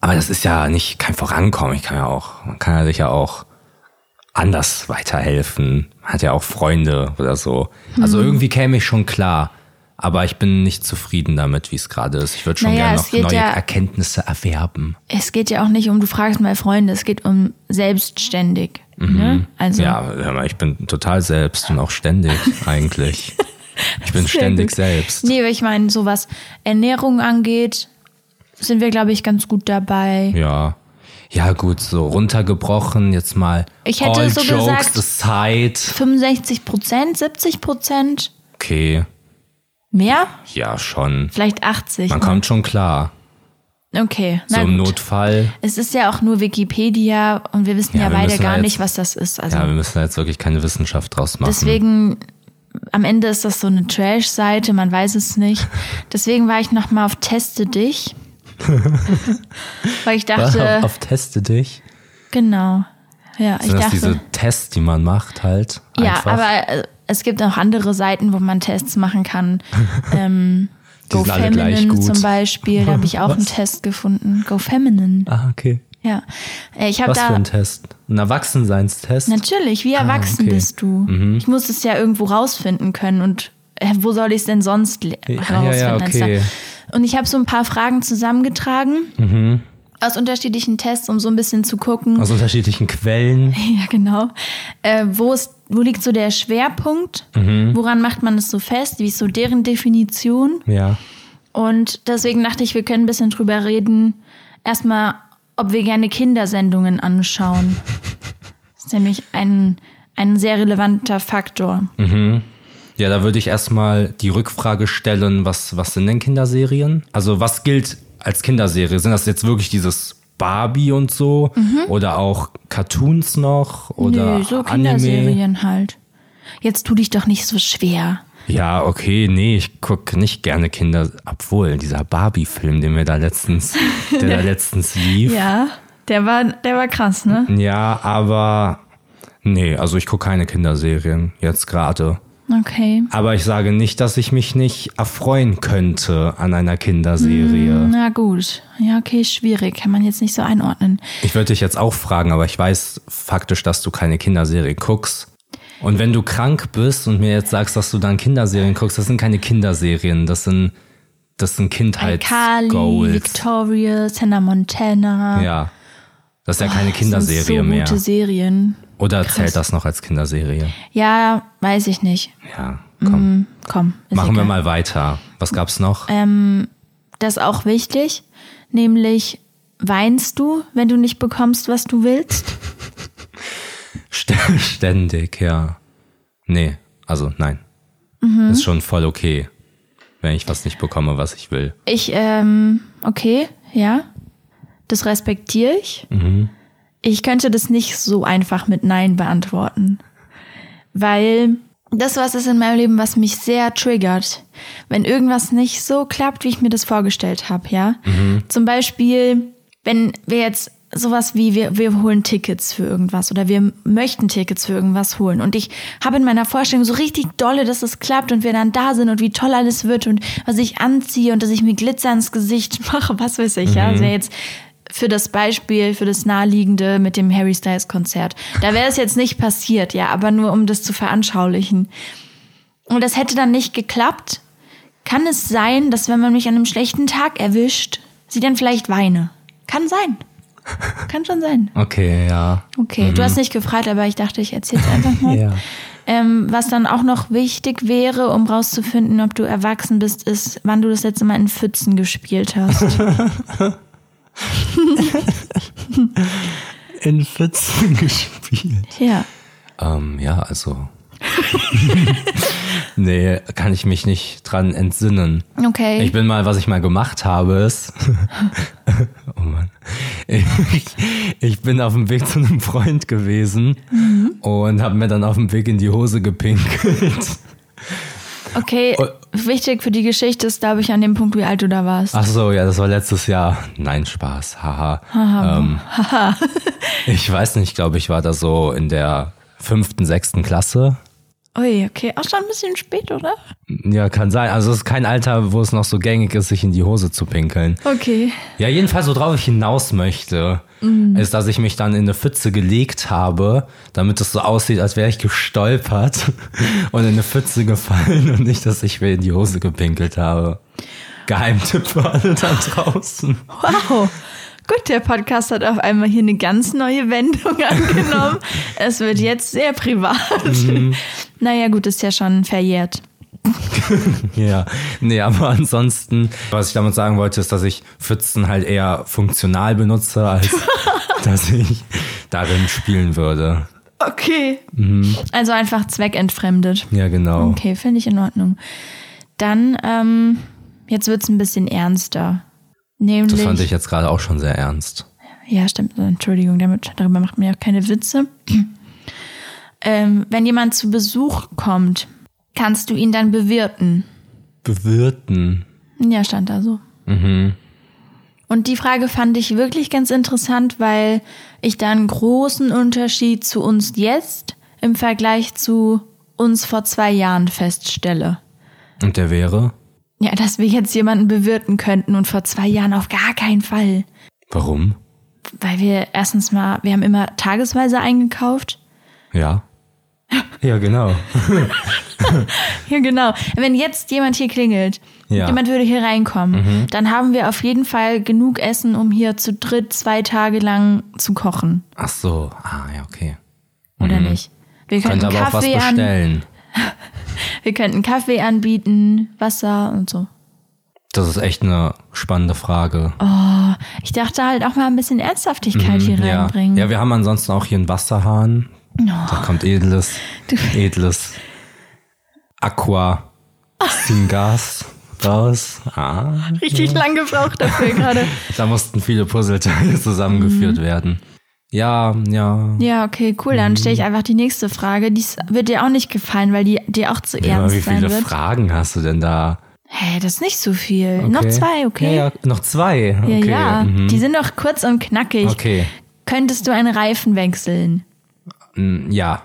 aber das ist ja nicht kein Vorankommen. Ich kann ja auch, man kann ja sicher auch anders weiterhelfen. Hat ja auch Freunde oder so. Also Mhm. irgendwie käme ich schon klar. Aber ich bin nicht zufrieden damit, wie es gerade ist. Ich würde schon Naja, gerne noch neue ja- Erkenntnisse erwerben. Es geht ja auch nicht um, du fragst mal Freunde, es geht um selbstständig. Ne? Also, Mhm. Ja, hör mal, ich bin total selbst und auch ständig eigentlich. Ich bin ständig gut. selbst. Nee, weil ich meine, so was Ernährung angeht, sind wir, glaube ich, ganz gut dabei. Ja. Ja, gut, so runtergebrochen, jetzt mal Ich hätte all so jokes gesagt- aside. 65 Prozent, 70 Prozent, Okay, mehr? ja, schon. Vielleicht 80. Man ne? kommt schon klar. Okay, So im gut. Notfall. Es ist ja auch nur Wikipedia und wir wissen Ja, ja, wir beide gar jetzt- nicht, was das ist. Also Ja, wir müssen da jetzt wirklich keine Wissenschaft draus machen. deswegen, am Ende ist das so eine Trash-Seite, man weiß es nicht. Deswegen war ich nochmal auf Teste dich. Weil ich dachte, auf, auf Teste dich. genau. Ja, ich Sind das dachte. diese Tests, die man macht halt? Ja, einfach? aber äh, es gibt auch andere Seiten, wo man Tests machen kann. Ähm, Die GoFeminine gut. zum Beispiel, da habe ich auch einen Was? Test gefunden. GoFeminine. Ah, okay. Ja. Äh, Ich habe Was für da ein Test? Ein Erwachsenseinstest? Natürlich, wie erwachsen okay. bist du? Ich muss es ja irgendwo rausfinden können und wo soll ich es denn sonst Ja, rausfinden? ja, als okay. Und ich habe so ein paar Fragen zusammengetragen aus unterschiedlichen Tests, um so ein bisschen zu gucken. Aus unterschiedlichen Quellen. Ja, genau. Äh, wo, ist, wo liegt so der Schwerpunkt? Woran macht man es so fest? Wie ist so deren Definition? Ja. Und deswegen dachte ich, wir können ein bisschen drüber reden. Erstmal, ob wir gerne Kindersendungen anschauen. Das ist nämlich ein, ein sehr relevanter Faktor. Ja, da würde ich erstmal die Rückfrage stellen, was, was sind denn Kinderserien? Also was gilt als Kinderserie? Sind das jetzt wirklich dieses Barbie und so? Oder auch Cartoons noch? Oder Nö, so Anime? Kinderserien halt. Jetzt tu dich doch nicht so schwer. Ja, okay, nee, ich gucke nicht gerne Kinder, obwohl dieser Barbie-Film, den wir da letztens, der da letztens lief. Ja, der war, der war krass, ne? Ja, aber nee, also ich gucke keine Kinderserien jetzt gerade. Okay. Aber ich sage nicht, dass ich mich nicht erfreuen könnte an einer Kinderserie. Na gut. Ja, okay, schwierig. Kann man jetzt nicht so einordnen. Ich würde dich jetzt auch fragen, aber ich weiß faktisch, dass du keine Kinderserie guckst. Und wenn du krank bist und mir jetzt sagst, dass du dann Kinderserien guckst, das sind keine Kinderserien, das sind, das sind Kali, Kindheitsgoals. Victoria, Hannah Montana. Ja. Das ist ja keine Das Kinderserie sind so mehr. gute Serien. Oder zählt das noch als Kinderserie? Ja, weiß ich nicht. Ja, komm. Komm, ist Machen wir egal. mal weiter. Was gab's noch? Ähm, das ist auch wichtig, nämlich weinst du, wenn du nicht bekommst, was du willst? St- Ständig, ja. Nee, also nein. Mhm. Ist schon voll okay, wenn ich was nicht bekomme, was ich will. Ich, ähm, okay, ja, das respektiere ich. Ich könnte das nicht so einfach mit Nein beantworten, weil das was ist in meinem Leben, was mich sehr triggert, wenn irgendwas nicht so klappt, wie ich mir das vorgestellt habe, ja. Zum Beispiel, wenn wir jetzt sowas wie wir, wir holen Tickets für irgendwas oder wir möchten Tickets für irgendwas holen. Und ich habe in meiner Vorstellung so richtig dolle, dass es klappt und wir dann da sind und wie toll alles wird und was ich anziehe und dass ich mir Glitzer ins Gesicht mache, was weiß ich, ja. Also jetzt für das Beispiel, für das naheliegende mit dem Harry Styles Konzert. Da wäre es jetzt nicht passiert, ja, aber nur um das zu veranschaulichen. Und das hätte dann nicht geklappt. Kann es sein, dass wenn man mich an einem schlechten Tag erwischt, sie dann vielleicht weine? Kann sein. Kann schon sein. Okay, ja. Okay, du hast nicht gefragt, aber ich dachte, ich erzähl's einfach mal. Ja. Ähm, was dann auch noch wichtig wäre, um rauszufinden, ob du erwachsen bist, ist, wann du das letzte Mal in Pfützen gespielt hast. In Pfützen gespielt. ja. Ähm, ja, also. nee, kann ich mich nicht dran entsinnen. Okay. Ich bin mal, was ich mal gemacht habe, ist. oh Mann. Ich, ich bin auf dem Weg zu einem Freund gewesen und habe mir dann auf dem Weg in die Hose gepinkelt. Okay, Oh. wichtig für die Geschichte ist, glaube ich, an dem Punkt, wie alt du da warst. Ach so, ja, das war letztes Jahr. Nein, Spaß. Haha. ähm, ich weiß nicht, ich glaube, ich war da so in der fünften, sechsten Klasse. Ui, okay, auch schon ein bisschen spät, oder? Ja, kann sein. Also es ist kein Alter, wo es noch so gängig ist, sich in die Hose zu pinkeln. Okay. Ja, jedenfalls, worauf ich hinaus möchte, ist, dass ich mich dann in eine Pfütze gelegt habe, damit es so aussieht, als wäre ich gestolpert und in eine Pfütze gefallen und nicht, dass ich mir in die Hose gepinkelt habe. Geheimtipp für alle da draußen. Wow. Gut, der Podcast hat auf einmal hier eine ganz neue Wendung angenommen. es wird jetzt sehr privat. Naja, gut, ist ja schon verjährt. Ja, nee, aber ansonsten, was ich damit sagen wollte, ist, dass ich Pfützen halt eher funktional benutze, als dass ich darin spielen würde. Okay. Also einfach zweckentfremdet. Ja, genau. Okay, finde ich in Ordnung. Dann, ähm, jetzt wird's ein bisschen ernster. Nämlich. Das fand ich jetzt gerade auch schon sehr ernst. Ja, stimmt. Entschuldigung, damit, darüber macht man ja auch keine Witze. ähm, wenn jemand zu Besuch kommt, kannst du ihn dann bewirten. Bewirten. Ja, stand da so. Und die Frage fand ich wirklich ganz interessant, weil ich da einen großen Unterschied zu uns jetzt im Vergleich zu uns vor zwei Jahren feststelle. Und der wäre? Ja, dass wir jetzt jemanden bewirten könnten und vor zwei Jahren auf gar keinen Fall. Warum? weil wir erstens mal, wir haben immer tagesweise eingekauft. Ja. Ja, genau. Ja, genau. Wenn jetzt jemand hier klingelt, Ja. jemand würde hier reinkommen, dann haben wir auf jeden Fall genug Essen, um hier zu dritt zwei Tage lang zu kochen. Ach so. Ah, ja, okay. Oder nicht? Wir könnten Könnte aber auch was Kaffee an, bestellen. wir könnten Kaffee anbieten, Wasser und so. Das ist echt eine spannende Frage. Oh, ich dachte halt auch mal ein bisschen Ernsthaftigkeit hier Mhm, ja. reinbringen. ja, wir haben ansonsten auch hier einen Wasserhahn. Da kommt edles, Du- edles Aqua Syngas raus. Ah, Richtig lang gebraucht dafür gerade. da mussten viele Puzzleteile zusammengeführt Mhm. werden. Ja, ja. Ja, okay, cool. Dann stelle ich einfach die nächste Frage. Die wird dir auch nicht gefallen, weil die dir auch zu Ja, ernst wie sein viele wird. Fragen hast du denn da? Hey, das ist nicht so viel. Noch Okay. zwei, okay? Ja, ja, noch zwei. Ja, Okay. ja. mhm. Die sind doch kurz und knackig. Okay. Könntest du einen Reifen wechseln? Mm, Ja.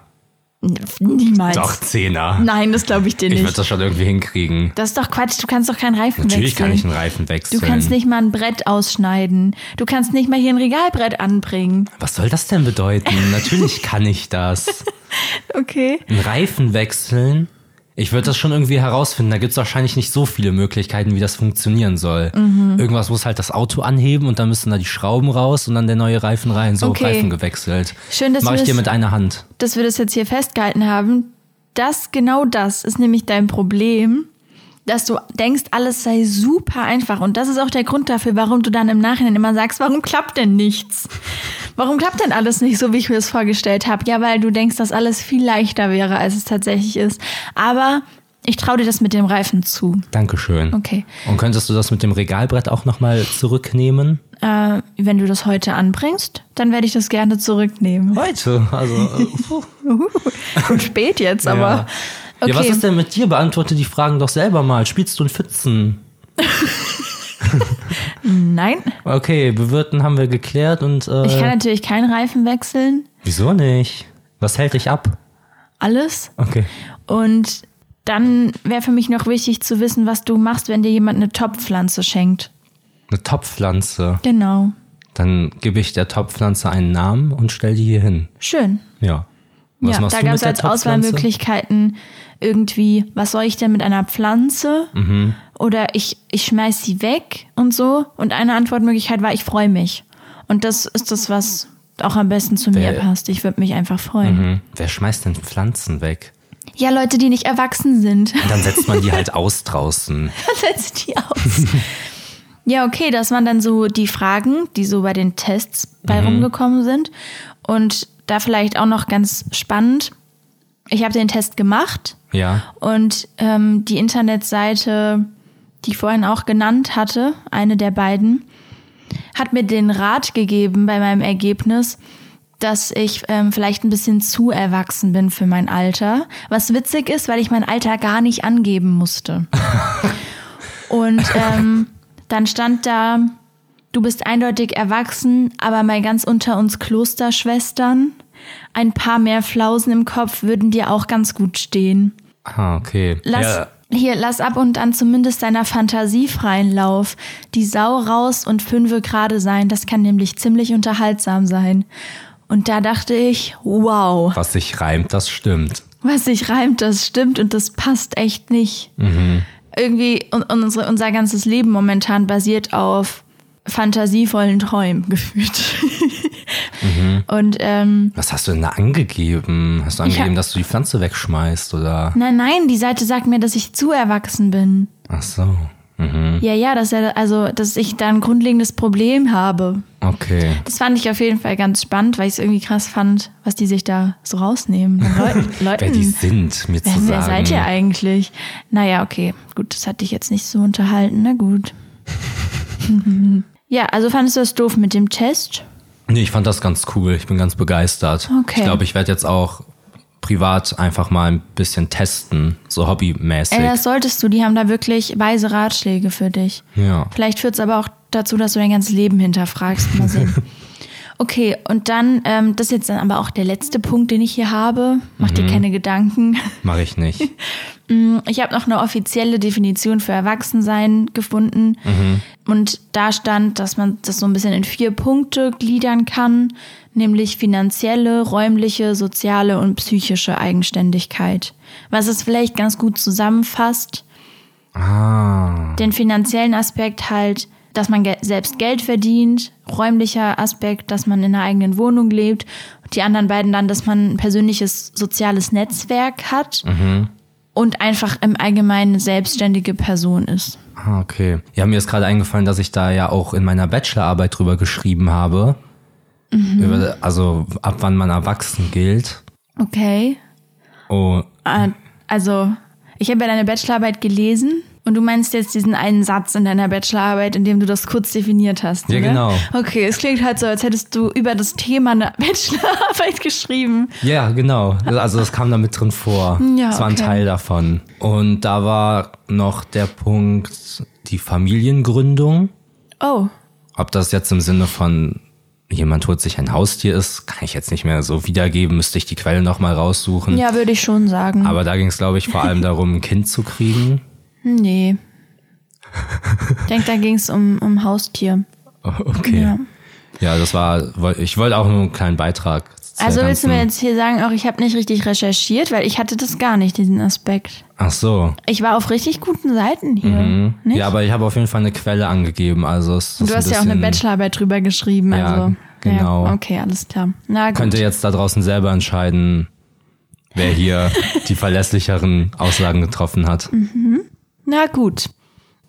Niemals. Doch, Zehner. Nein, das glaube ich dir Ich würde nicht. das schon irgendwie hinkriegen. Das ist doch Quatsch. Du kannst doch keinen Reifen Natürlich wechseln. kann ich einen Reifen wechseln. Du kannst nicht mal ein Brett ausschneiden. Du kannst nicht mal hier ein Regalbrett anbringen. Was soll das denn bedeuten? Natürlich kann ich das. Okay. Einen Reifen wechseln? Ich würde das schon irgendwie herausfinden. Da gibt es wahrscheinlich nicht so viele Möglichkeiten, wie das funktionieren soll. Mhm. Irgendwas muss halt das Auto anheben und dann müssen da die Schrauben raus und dann der neue Reifen rein. So Okay. Reifen gewechselt. Schön, dass Mach ich dir das- mit einer Hand. Dass wir das jetzt hier festgehalten haben. Das, genau das ist nämlich dein Problem, dass du denkst, alles sei super einfach. Und das ist auch der Grund dafür, warum du dann im Nachhinein immer sagst, warum klappt denn nichts? Warum klappt denn alles nicht so, wie ich mir das vorgestellt habe? Ja, weil du denkst, dass alles viel leichter wäre, als es tatsächlich ist. Aber ich traue dir das mit dem Reifen zu. Dankeschön. Okay. Und könntest du das mit dem Regalbrett auch nochmal zurücknehmen? Äh, wenn du das heute anbringst, dann werde ich das gerne zurücknehmen. Heute. Also, äh. Schon spät jetzt, aber. ja. Okay. ja, was ist denn mit dir? Beantworte die Fragen doch selber mal. Spielst du ein Pfützen? Nein, Okay, bewirten haben wir geklärt und äh, ich kann natürlich keinen Reifen wechseln. wieso nicht? Was hält dich ab? Alles. Okay. Und dann wäre für mich noch wichtig zu wissen, was du machst, wenn dir jemand eine Topfpflanze schenkt. Eine Topfpflanze. Genau. Dann gebe ich der Topfpflanze einen Namen und stell die hier hin. Schön. Ja. Was ja, da gab es als? Auswahlmöglichkeiten irgendwie, was soll ich denn mit einer Pflanze? Mhm. Oder ich, ich schmeiß sie weg und so. Und eine Antwortmöglichkeit war, ich freue mich. Und das ist das, was auch am besten zu mir Wer- passt. Ich würde mich einfach freuen. Hm. Wer schmeißt denn Pflanzen weg? Ja, Leute, die nicht erwachsen sind. Und dann setzt man die halt aus draußen. Setzt die aus. ja, okay, das waren dann so die Fragen, die so bei den Tests bei rumgekommen sind. Und da vielleicht auch noch ganz spannend. Ich habe den Test gemacht Ja. und ähm, die Internetseite, die ich vorhin auch genannt hatte, eine der beiden, hat mir den Rat gegeben bei meinem Ergebnis, dass ich ähm, vielleicht ein bisschen zu erwachsen bin für mein Alter. Was witzig ist, weil ich mein Alter gar nicht angeben musste. Und ähm, dann stand da, du bist eindeutig erwachsen, aber mal ganz unter uns Klosterschwestern. Ein paar mehr Flausen im Kopf würden dir auch ganz gut stehen. Ah, okay. Lass, ja. Hier, lass ab und an zumindest deiner Fantasie freien Lauf. Die Sau raus und fünfe gerade sein, das kann nämlich ziemlich unterhaltsam sein. Und da dachte ich, wow, Was sich reimt, das stimmt. was sich reimt, das stimmt und das passt echt nicht. Irgendwie, und, und unsere, unser ganzes Leben momentan basiert auf fantasievollen Träumen gefühlt. Und ähm, Was hast du denn da angegeben? Hast du angegeben, hab- dass du die Pflanze wegschmeißt oder? nein, nein, die Seite sagt mir, dass ich zu erwachsen bin. Ach so. Mhm. Ja, ja, dass er, also, dass ich da ein grundlegendes Problem habe. Okay. Das fand ich auf jeden Fall ganz spannend, weil ich es irgendwie krass fand, was die sich da so rausnehmen. Leuten, Leuten Wer die sind, mir zu wer, sagen. wer seid ihr eigentlich? Naja, okay, gut, das hat dich jetzt nicht so unterhalten, na gut. ja, also fandest du das doof mit dem Test? Nee, ich fand das ganz cool. Ich bin ganz begeistert. Okay. Ich glaube, ich werde jetzt auch privat einfach mal ein bisschen testen, so hobbymäßig. Ey, das solltest du, die haben da wirklich weise Ratschläge für dich. ja. Vielleicht führt es aber auch dazu, dass du dein ganzes Leben hinterfragst. Mal sehen. Okay, und dann, ähm, das ist jetzt dann aber auch der letzte Punkt, den ich hier habe. Mach Mhm. dir keine Gedanken. Mache ich nicht. Ich habe noch eine offizielle Definition für Erwachsensein gefunden. Und da stand, dass man das so ein bisschen in vier Punkte gliedern kann, nämlich finanzielle, räumliche, soziale und psychische Eigenständigkeit. Was es vielleicht ganz gut zusammenfasst. Ah. Den finanziellen Aspekt halt, dass man ge selbst Geld verdient, räumlicher Aspekt, dass man in einer eigenen Wohnung lebt. Die anderen beiden dann, dass man ein persönliches soziales Netzwerk hat und einfach im Allgemeinen eine selbstständige Person ist. Ah, okay. Ja, mir ist gerade eingefallen, dass ich da ja auch in meiner Bachelorarbeit drüber geschrieben habe. Über, also ab wann man erwachsen gilt. Okay. Oh, Äh, Also, ich habe ja deine Bachelorarbeit gelesen und du meinst jetzt diesen einen Satz in deiner Bachelorarbeit, in dem du das kurz definiert hast. Ja, oder? genau. Okay, es klingt halt so, als hättest du über das Thema eine Bachelorarbeit geschrieben. Ja, genau. Also das kam da mit drin vor. Ja, das war ein okay. Teil davon. Und da war noch der Punkt die Familiengründung. Oh, Ob das jetzt im Sinne von jemand holt sich ein Haustier ist, kann ich jetzt nicht mehr so wiedergeben, müsste ich die Quelle nochmal raussuchen. ja, würde ich schon sagen. Aber da ging es, glaube ich, vor allem darum, ein Kind zu kriegen. Nee. Ich denke, da ging es um, um Haustier. Okay. Ja. Ja, das war, ich wollte auch nur einen kleinen Beitrag. Also willst du mir jetzt hier sagen, auch ich habe nicht richtig recherchiert, weil ich hatte das gar nicht, diesen Aspekt. Ach so. Ich war auf richtig guten Seiten hier. Mhm. Ja, aber ich habe auf jeden Fall eine Quelle angegeben. Also es du ein hast ja auch eine Bachelorarbeit drüber geschrieben. Ja, Also, genau. Ja, okay, alles klar. Na gut. Könnt ihr jetzt da draußen selber entscheiden, wer hier die verlässlicheren Aussagen getroffen hat. Na gut.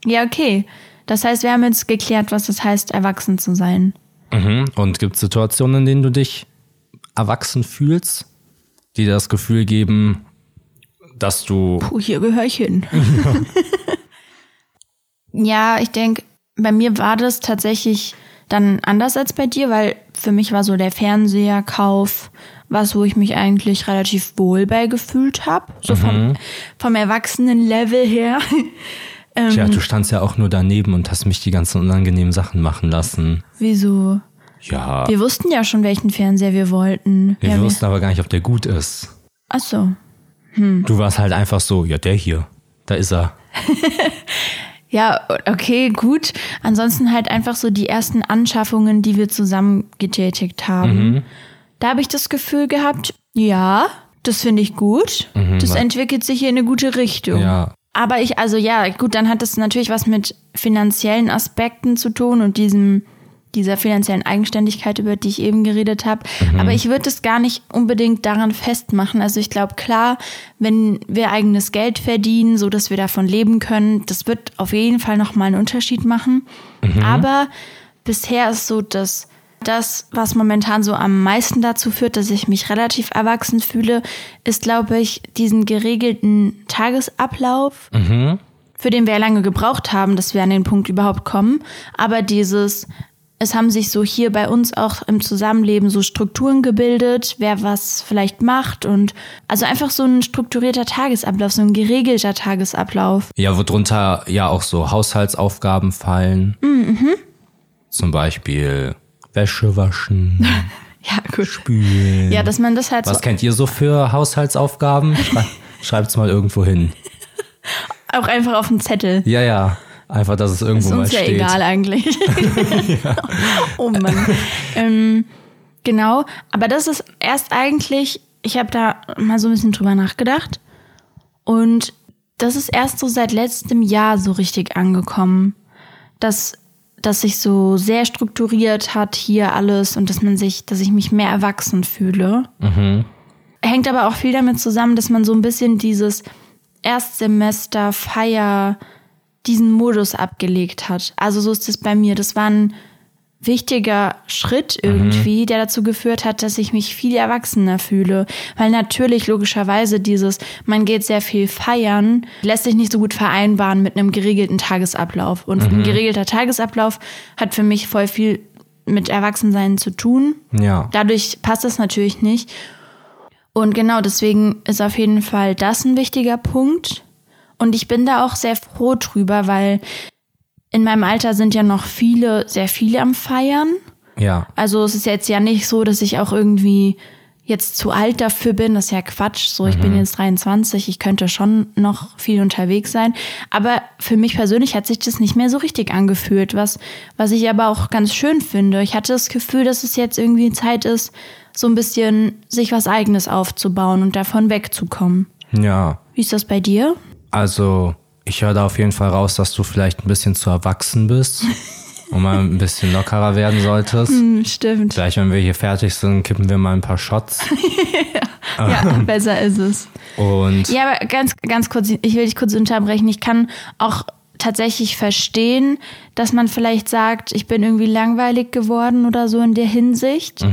Ja, okay. Das heißt, wir haben jetzt geklärt, was es heißt, erwachsen zu sein. Mhm. Und gibt es Situationen, in denen du dich erwachsen fühlst, die dir das Gefühl geben, dass du. Puh, hier gehöre ich hin. ja, ich denke, bei mir war das tatsächlich dann anders als bei dir, weil für mich war so der Fernseherkauf was, wo ich mich eigentlich relativ wohl bei gefühlt habe. So vom, vom Erwachsenen-Level her. Ähm. Ja, du standst ja auch nur daneben und hast mich die ganzen unangenehmen Sachen machen lassen. Wieso? Ja. Wir wussten ja schon, welchen Fernseher wir wollten. Wir ja, wussten aber gar nicht, ob der gut ist. Ach so. Du warst halt einfach so, ja, der hier, da ist er. Ja, okay, gut. Ansonsten halt einfach so die ersten Anschaffungen, die wir zusammen getätigt haben. Da habe ich das Gefühl gehabt, ja, das finde ich gut. das entwickelt sich hier in eine gute Richtung. Ja. Aber ich, also ja, gut, dann hat das natürlich was mit finanziellen Aspekten zu tun und diesem, dieser finanziellen Eigenständigkeit, über die ich eben geredet habe. Aber ich würde es gar nicht unbedingt daran festmachen. Also ich glaube, klar, wenn wir eigenes Geld verdienen, so dass wir davon leben können, das wird auf jeden Fall nochmal einen Unterschied machen. Aber bisher ist so, dass das, was momentan so am meisten dazu führt, dass ich mich relativ erwachsen fühle, ist, glaube ich, diesen geregelten Tagesablauf, für den wir ja lange gebraucht haben, dass wir an den Punkt überhaupt kommen. Aber dieses, es haben sich so hier bei uns auch im Zusammenleben so Strukturen gebildet, wer was vielleicht macht und also einfach so ein strukturierter Tagesablauf, so ein geregelter Tagesablauf. Ja, worunter ja auch so Haushaltsaufgaben fallen. Mhm. Zum Beispiel Wäsche waschen, Ja, gut. spülen. Ja, dass man das halt Was so kennt ihr so für Haushaltsaufgaben? Schrei Schreibt's mal irgendwo hin. auch einfach auf dem Zettel. Ja, ja. Einfach, dass es irgendwo Ist mal uns ja steht. egal eigentlich. Oh Mann. ähm, genau, aber das ist erst eigentlich, ich habe da mal so ein bisschen drüber nachgedacht und das ist erst so seit letztem Jahr so richtig angekommen, dass dass sich so sehr strukturiert hat hier alles und dass man sich, dass ich mich mehr erwachsen fühle. Hängt aber auch viel damit zusammen, dass man so ein bisschen dieses Erstsemester Feier diesen Modus abgelegt hat. Also so ist es bei mir. Das war ein wichtiger Schritt irgendwie, der dazu geführt hat, dass ich mich viel erwachsener fühle. Weil natürlich logischerweise dieses, man geht sehr viel feiern, lässt sich nicht so gut vereinbaren mit einem geregelten Tagesablauf. Und ein geregelter Tagesablauf hat für mich voll viel mit Erwachsensein zu tun. Ja. Dadurch passt es natürlich nicht. Und genau deswegen ist auf jeden Fall das ein wichtiger Punkt. Und ich bin da auch sehr froh drüber, weil in meinem Alter sind ja noch viele, sehr viele am Feiern. Ja. Also es ist jetzt ja nicht so, dass ich auch irgendwie jetzt zu alt dafür bin. Das ist ja Quatsch. So, ich bin jetzt 23, ich könnte schon noch viel unterwegs sein. Aber für mich persönlich hat sich das nicht mehr so richtig angefühlt, was, was ich aber auch ganz schön finde. Ich hatte das Gefühl, dass es jetzt irgendwie Zeit ist, so ein bisschen sich was Eigenes aufzubauen und davon wegzukommen. Ja. Wie ist das bei dir? Also, ich höre da auf jeden Fall raus, dass du vielleicht ein bisschen zu erwachsen bist und mal ein bisschen lockerer werden solltest. Hm, stimmt. Gleich, wenn wir hier fertig sind, kippen wir mal ein paar Shots. Ja, besser ist es. Und Ja, aber ganz, ganz kurz, ich will dich kurz unterbrechen. Ich kann auch tatsächlich verstehen, dass man vielleicht sagt, ich bin irgendwie langweilig geworden oder so in der Hinsicht.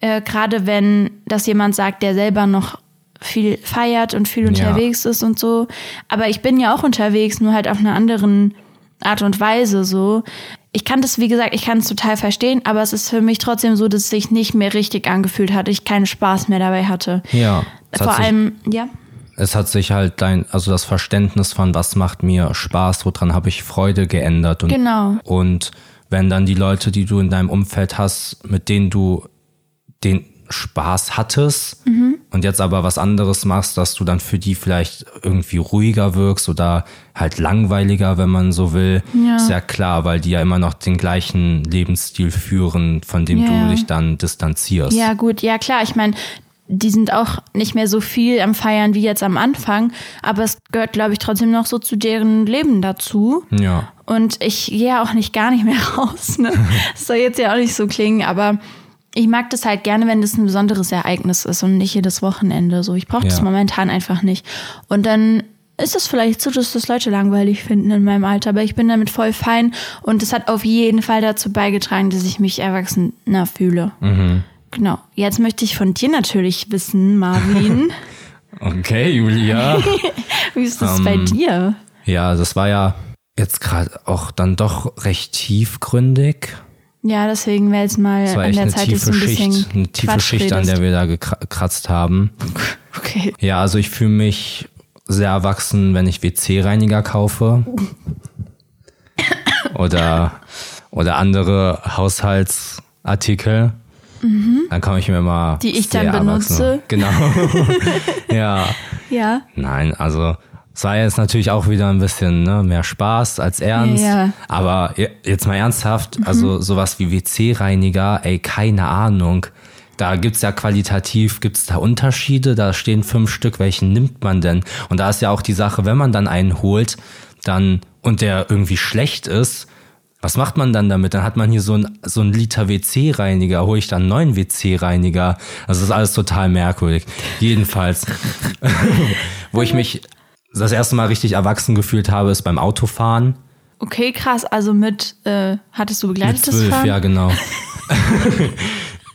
Äh, Gerade wenn das jemand sagt, der selber noch viel feiert und viel unterwegs ist und so. Aber ich bin ja auch unterwegs, nur halt auf einer anderen Art und Weise so. Ich kann das, wie gesagt, ich kann es total verstehen, aber es ist für mich trotzdem so, dass es sich nicht mehr richtig angefühlt hat, ich keinen Spaß mehr dabei hatte. ja, Vor hat, sich, allem, ja. es hat sich halt dein, also das Verständnis von was macht mir Spaß, woran habe ich Freude geändert. Und, Genau. Und wenn dann die Leute, die du in deinem Umfeld hast, mit denen du den Spaß hattest und jetzt aber was anderes machst, dass du dann für die vielleicht irgendwie ruhiger wirkst oder halt langweiliger, wenn man so will, Ja. ist ja klar, weil die ja immer noch den gleichen Lebensstil führen, von dem Ja. du dich dann distanzierst. Ja, gut, ja klar. Ich meine, die sind auch nicht mehr so viel am Feiern wie jetzt am Anfang, aber es gehört, glaube ich, trotzdem noch so zu deren Leben dazu. Ja. Und ich gehe ja auch nicht gar nicht mehr raus. Ne? Das soll jetzt ja auch nicht so klingen, aber ich mag das halt gerne, wenn das ein besonderes Ereignis ist und nicht jedes Wochenende. So, ich brauche das Ja. momentan einfach nicht. Und dann ist es vielleicht so, dass das Leute langweilig finden in meinem Alter, aber ich bin damit voll fein und es hat auf jeden Fall dazu beigetragen, dass ich mich erwachsener fühle. Genau. Jetzt möchte ich von dir natürlich wissen, Marvin, Okay, Julia. wie ist das Ähm, bei dir? ja, das war ja jetzt gerade auch dann doch recht tiefgründig. Ja, deswegen wäre jetzt mal Das war an der eine Zeit jetzt so tiefe ein bisschen Schicht, eine tiefe Quatsch Schicht, an redest. der wir da gekratzt haben. Okay. Ja, also ich fühle mich sehr erwachsen, wenn ich WC-Reiniger kaufe. Oder, oder andere Haushaltsartikel. Dann komme ich mir mal. Mhm. Die ich dann benutze. Genau. ja. Ja. Nein, also war jetzt natürlich auch wieder ein bisschen ne, mehr Spaß als ernst. Ja, ja. Aber je- jetzt mal ernsthaft, also sowas wie WC-Reiniger, ey, keine Ahnung. Da gibt's ja qualitativ, gibt's da Unterschiede, da stehen fünf Stück, welchen nimmt man denn? Und da ist ja auch die Sache, wenn man dann einen holt, dann und der irgendwie schlecht ist, was macht man dann damit? Dann hat man hier so ein, so ein Liter WC-Reiniger, hole ich dann einen neuen WC-Reiniger. Also das ist alles total merkwürdig. Jedenfalls, wo ich mich das erste Mal richtig erwachsen gefühlt habe, ist beim Autofahren. Okay, krass. Also mit, äh, hattest du Mit begleitetes zwölf, Fahren? ja genau.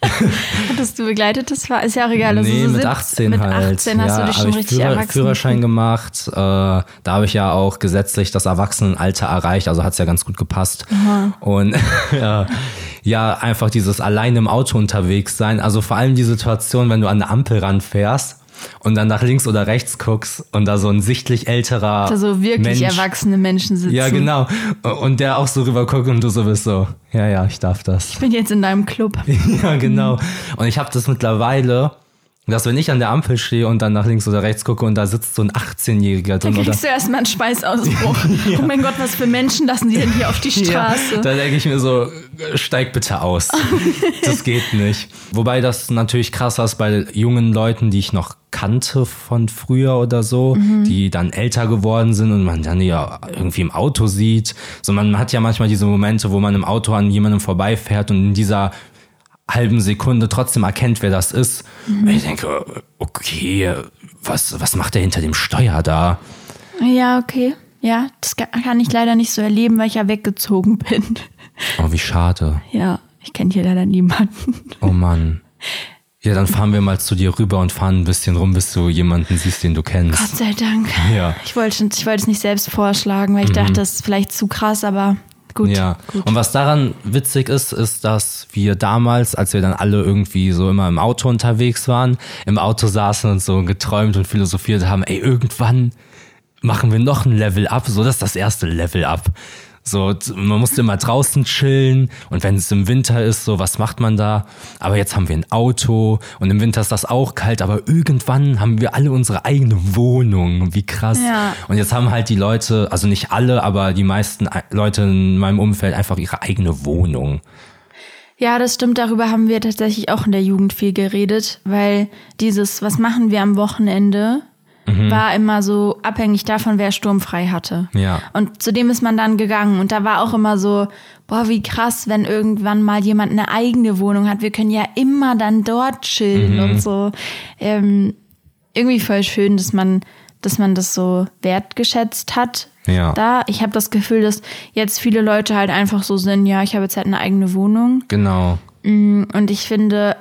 Hattest du begleitetes Fahren? Ist ja auch egal. Also nee, so mit sieb- 18 mit halt. 18 hast ja, du dich schon ich richtig Führer, erwachsen. Führerschein gemacht. Äh, da habe ich ja auch gesetzlich das Erwachsenenalter erreicht, also hat's ja ganz gut gepasst. Und ja, ja, einfach dieses allein im Auto unterwegs sein. Also vor allem die Situation, wenn du an der Ampel ranfährst und dann nach links oder rechts guckst und da so ein sichtlich älterer Da so wirklich Mensch, erwachsene Menschen sitzen. Ja, genau. Und der auch so rüber guckt und du so bist so, ja, ja, ich darf das. Ich bin jetzt in deinem Club. Ja, genau. Und ich habe das mittlerweile, dass wenn ich an der Ampel stehe und dann nach links oder rechts gucke und da sitzt so ein 18-Jähriger Da drin oder kriegst du erstmal einen Schweißausbruch. Oh mein Gott, was für Menschen lassen die denn hier auf die Straße? Ja, da denke ich mir so, steig bitte aus. das geht nicht. Wobei das natürlich krass ist bei jungen Leuten, die ich noch kannte von früher oder so, die dann älter geworden sind und man dann ja irgendwie im Auto sieht. So man hat ja manchmal diese Momente, wo man im Auto an jemandem vorbeifährt und in dieser halben Sekunde trotzdem erkennt, wer das ist. Und ich denke, okay, was, was macht der hinter dem Steuer da? Ja, okay. Ja, das ka- kann ich leider nicht so erleben, weil ich ja weggezogen bin. Oh, wie schade. Ja, ich kenne hier leider niemanden. Oh Mann. Ja, dann fahren wir mal zu dir rüber und fahren ein bisschen rum, bis du jemanden siehst, den du Gott kennst. sei Dank. Ja. Ich wollte, ich wollte es nicht selbst vorschlagen, weil ich dachte, das ist vielleicht zu krass, aber gut. Ja. gut. Und was daran witzig ist, ist, dass wir damals, als wir dann alle irgendwie so immer im Auto unterwegs waren, im Auto saßen und so geträumt und philosophiert haben, ey, irgendwann machen wir noch ein Level up, so das ist das erste Level up. So, man musste immer draußen chillen und wenn es im Winter ist, so, was macht man da? Aber jetzt haben wir ein Auto und im Winter ist das auch kalt, aber irgendwann haben wir alle unsere eigene Wohnung. Wie krass. Ja. Und jetzt haben halt die Leute, also nicht alle, aber die meisten Leute in meinem Umfeld einfach ihre eigene Wohnung. Ja, das stimmt. Darüber haben wir tatsächlich auch in der Jugend viel geredet, weil dieses, was machen wir am Wochenende, Mhm. war immer so abhängig davon, wer sturmfrei hatte. Ja. Und zu dem ist man dann gegangen. Und da war auch immer so, boah, wie krass, wenn irgendwann mal jemand eine eigene Wohnung hat. Wir können ja immer dann dort chillen Mhm. und so. Ähm, irgendwie voll schön, dass man, dass man das so wertgeschätzt hat. Ja. Da, ich habe das Gefühl, dass jetzt viele Leute halt einfach so sind, ja, ich habe jetzt halt eine eigene Wohnung. Genau. Und ich finde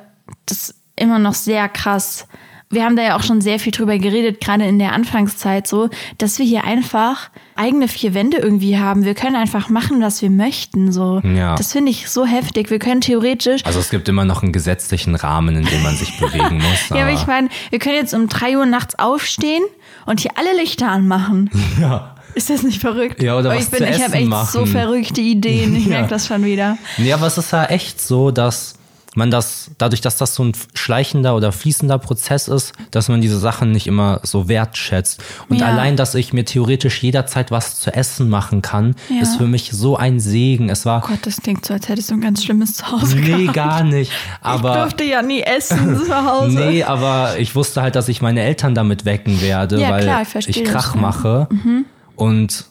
das immer noch sehr krass. Wir haben da ja auch schon sehr viel drüber geredet, gerade in der Anfangszeit so, dass wir hier einfach eigene vier Wände irgendwie haben. Wir können einfach machen, was wir möchten. So. Ja. Das finde ich so heftig. Wir können theoretisch. Also es gibt immer noch einen gesetzlichen Rahmen, in dem man sich bewegen muss. Ja, aber ich meine, wir können jetzt um drei Uhr nachts aufstehen und hier alle Lichter anmachen. ja. Ist das nicht verrückt? Ja, oder Aber was ich bin, zu ich habe echt so machen. verrückte Ideen. Ich Ja. merke das schon wieder. Nee, aber es ist ja echt so, dass man das, dadurch, dass das so ein schleichender oder fließender Prozess ist, dass man diese Sachen nicht immer so wertschätzt. Und Ja. allein, dass ich mir theoretisch jederzeit was zu essen machen kann, Ja. ist für mich so ein Segen. Es war, Oh Gott, das klingt so, als hättest du ein ganz schlimmes Zuhause nee, gehabt. gar nicht. ich Aber, durfte ja nie essen zu Hause. nee, aber ich wusste halt, dass ich meine Eltern damit wecken werde, Ja, weil klar, ich ich Krach mache. Und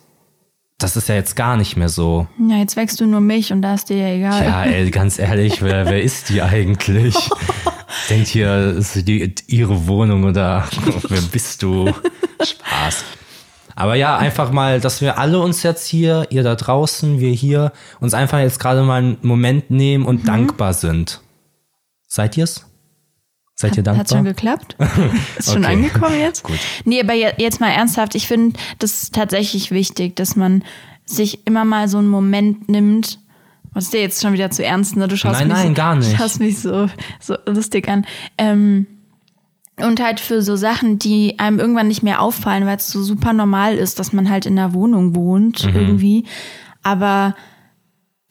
das ist ja jetzt gar nicht mehr so. Ja, jetzt wächst du nur mich und da ist dir ja egal. Ja, ey, ganz ehrlich, wer, wer ist die eigentlich? Denkt hier, ist die ihre Wohnung oder wer bist du? Spaß. Aber ja, einfach mal, dass wir alle uns jetzt hier, ihr da draußen, wir hier, uns einfach jetzt gerade mal einen Moment nehmen Mhm. und dankbar sind. Seid ihr's? Seid ihr dankbar? Hat schon geklappt? Ist schon Okay. angekommen jetzt? Gut. Nee, aber je- jetzt mal ernsthaft, ich finde das ist tatsächlich wichtig, dass man sich immer mal so einen Moment nimmt. Was ist dir jetzt schon wieder zu ernst, ne? Du schaust Nein, mich nein, so, gar nicht. Du schaust mich so, so lustig an. Ähm, und halt für so Sachen, die einem irgendwann nicht mehr auffallen, weil es so super normal ist, dass man halt in einer Wohnung wohnt Mhm. irgendwie. Aber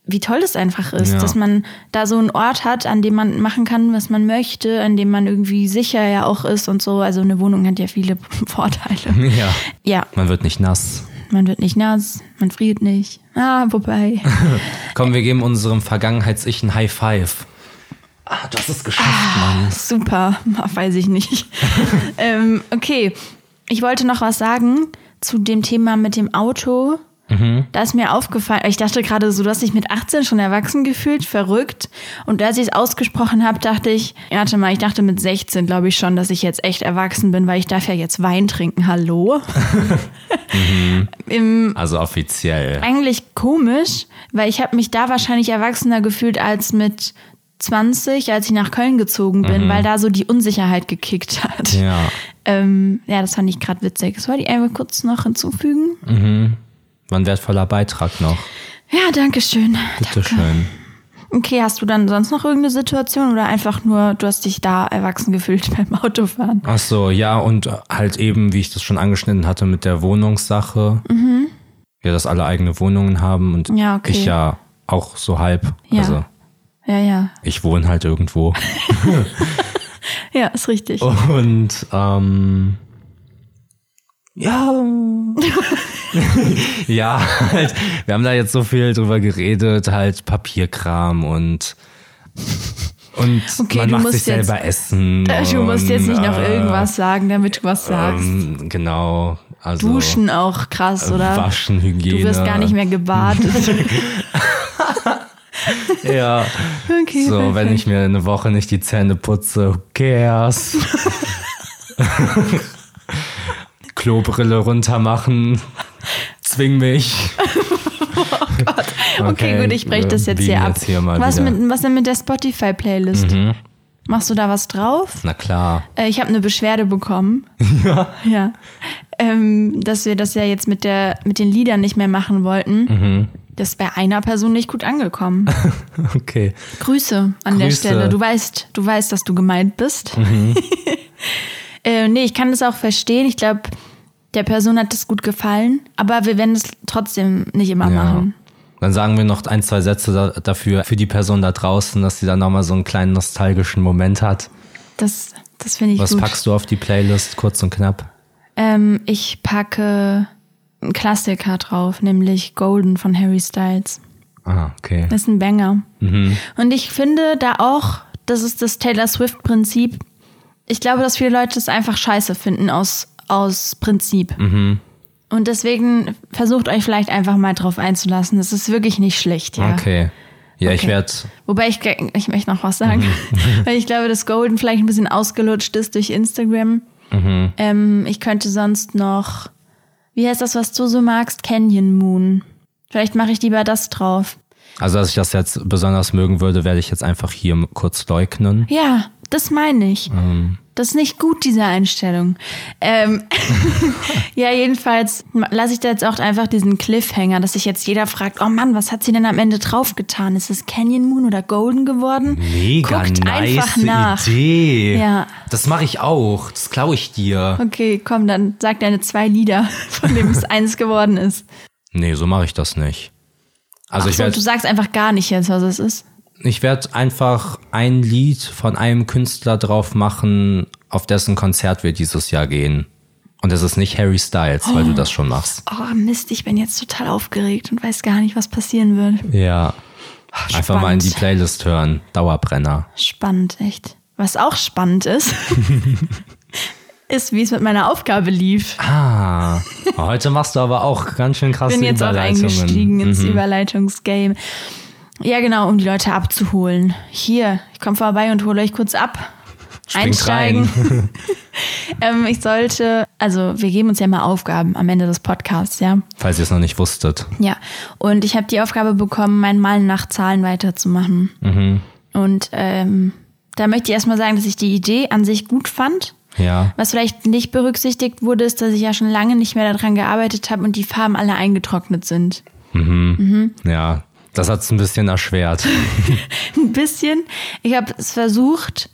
wie toll das einfach ist, Ja. dass man da so einen Ort hat, an dem man machen kann, was man möchte, an dem man irgendwie sicher ja auch ist und so. Also eine Wohnung hat ja viele Vorteile. Ja, Ja, man wird nicht nass. man wird nicht nass, man friert nicht. Ah, wobei. Komm, wir geben unserem Vergangenheits-Ich ein High Five. Ah, du hast es geschafft, Mann. Super, weiß ich nicht. ähm, okay, ich wollte noch was sagen zu dem Thema mit dem Auto. Da ist mir aufgefallen, ich dachte gerade so, du hast dich mit 18 schon erwachsen gefühlt, verrückt. Und als ich es ausgesprochen habe, dachte ich, ja, warte mal, ich dachte mit 16, glaube ich schon, dass ich jetzt echt erwachsen bin, weil ich darf ja jetzt Wein trinken. Hallo? Im, Also offiziell. eigentlich komisch, weil ich habe mich da wahrscheinlich erwachsener gefühlt als mit 20, als ich nach Köln gezogen bin, weil da so die Unsicherheit gekickt hat. Ja. Ähm, ja, das fand ich gerade witzig. Das wollte ich einfach kurz noch hinzufügen. War ein wertvoller Beitrag noch. Ja, danke schön. Bitteschön. Okay, hast du dann sonst noch irgendeine Situation oder einfach nur, du hast dich da erwachsen gefühlt beim Autofahren? Ach so, ja, und halt eben, wie ich das schon angeschnitten hatte mit der Wohnungssache. Ja, dass alle eigene Wohnungen haben und Mhm. Ja, okay. ich ja auch so halb. Ja. Also Ja, ja. ich wohne halt irgendwo. Ja, ist richtig. Und ähm, ja. ja, halt, wir haben da jetzt so viel drüber geredet, halt Papierkram und und Okay, man du macht musst sich selber jetzt- Essen. Du musst und, jetzt nicht noch äh, irgendwas sagen, damit du was sagst. Ähm, genau. Also Duschen auch krass, oder? Waschen, Hygiene. Du wirst gar nicht mehr gebadet. Ja. Okay, so, wenn perfekt. ich mir eine Woche nicht die Zähne putze, who cares? Klobrille runter machen. Zwing mich. Okay, gut, ich breche das jetzt hier ab. jetzt hier was, wieder. mit, was denn mit der Spotify-Playlist? Machst du da was drauf? Na klar. Äh, ich habe eine Beschwerde bekommen. Ja. ja. Ähm, dass wir das ja jetzt mit, der, mit den Liedern nicht mehr machen wollten. Mhm. Das ist bei einer Person nicht gut angekommen. Okay. Grüße an der Grüße. Stelle. Du weißt, du weißt, dass du gemeint bist. Mhm. äh, nee, ich kann das auch verstehen. Ich glaube, der Person hat das gut gefallen, aber wir werden es trotzdem nicht immer Ja. machen. Dann sagen wir noch ein, zwei Sätze da, dafür für die Person da draußen, dass sie dann nochmal so einen kleinen nostalgischen Moment hat. Das, das finde ich Was gut. packst du auf die Playlist, kurz und knapp? Ähm, ich packe einen Klassiker drauf, nämlich Golden von Harry Styles. Ah, okay. Das ist ein Banger. Mhm. Und ich finde da auch, das ist das Taylor Swift-Prinzip. Ich glaube, dass viele Leute es einfach scheiße finden aus, aus Prinzip. Mhm. Und deswegen versucht euch vielleicht einfach mal drauf einzulassen. Das ist wirklich nicht schlecht, ja. Okay. Ja, ich Okay. werde. Wobei ich, ich möchte noch was sagen, Mhm. weil ich glaube, dass Golden vielleicht ein bisschen ausgelutscht ist durch Instagram. Mhm. Ähm, ich könnte sonst noch, wie heißt das, was du so magst? Canyon Moon. Vielleicht mache ich lieber das drauf. Also, dass ich das jetzt besonders mögen würde, werde ich jetzt einfach hier kurz leugnen. Ja, das meine ich. Ähm. Das ist nicht gut, diese Einstellung. Ähm, ja, jedenfalls lasse ich da jetzt auch einfach diesen Cliffhanger, dass sich jetzt jeder fragt, oh Mann, was hat sie denn am Ende draufgetan? Ist es Canyon Moon oder Golden geworden? Mega Guckt nice einfach nach. Idee. Ja. Das mache ich auch. Das klaue ich dir. Okay, komm, dann sag deine zwei Lieder, von denen es eins geworden ist. Nee, so mache ich das nicht. Also Ach ich so, du sagst einfach gar nicht jetzt, was es ist. Ich werd einfach ein Lied von einem Künstler drauf machen, auf dessen Konzert wir dieses Jahr gehen. Und es ist nicht Harry Styles, weil du das schon machst. Oh Mist, ich bin jetzt total aufgeregt und weiß gar nicht, was passieren wird. Ja. Einfach mal in die. Playlist hören. Dauerbrenner. Spannend, echt. Was auch spannend ist, ist, wie es mit meiner Aufgabe lief. Ah, heute machst du aber auch ganz schön krasse bin jetzt auch Überleitungen. eingestiegen ins Mhm. Überleitungsgame. Ja, genau, um die Leute abzuholen. Hier, ich komme vorbei und hole euch kurz ab. Springt Einsteigen. Ähm, ich sollte, also wir geben uns ja mal Aufgaben am Ende des Podcasts, ja. Falls ihr es noch nicht wusstet. Ja. Und ich habe die Aufgabe bekommen, mein Malen nach Zahlen weiterzumachen. Mhm. Und ähm, da möchte ich erstmal sagen, dass ich die Idee an sich gut fand. Ja. Was vielleicht nicht berücksichtigt wurde, ist, dass ich ja schon lange nicht mehr daran gearbeitet habe und die Farben alle eingetrocknet sind. Ja. Das hat's ein bisschen erschwert. Ein bisschen. Ich habe es versucht.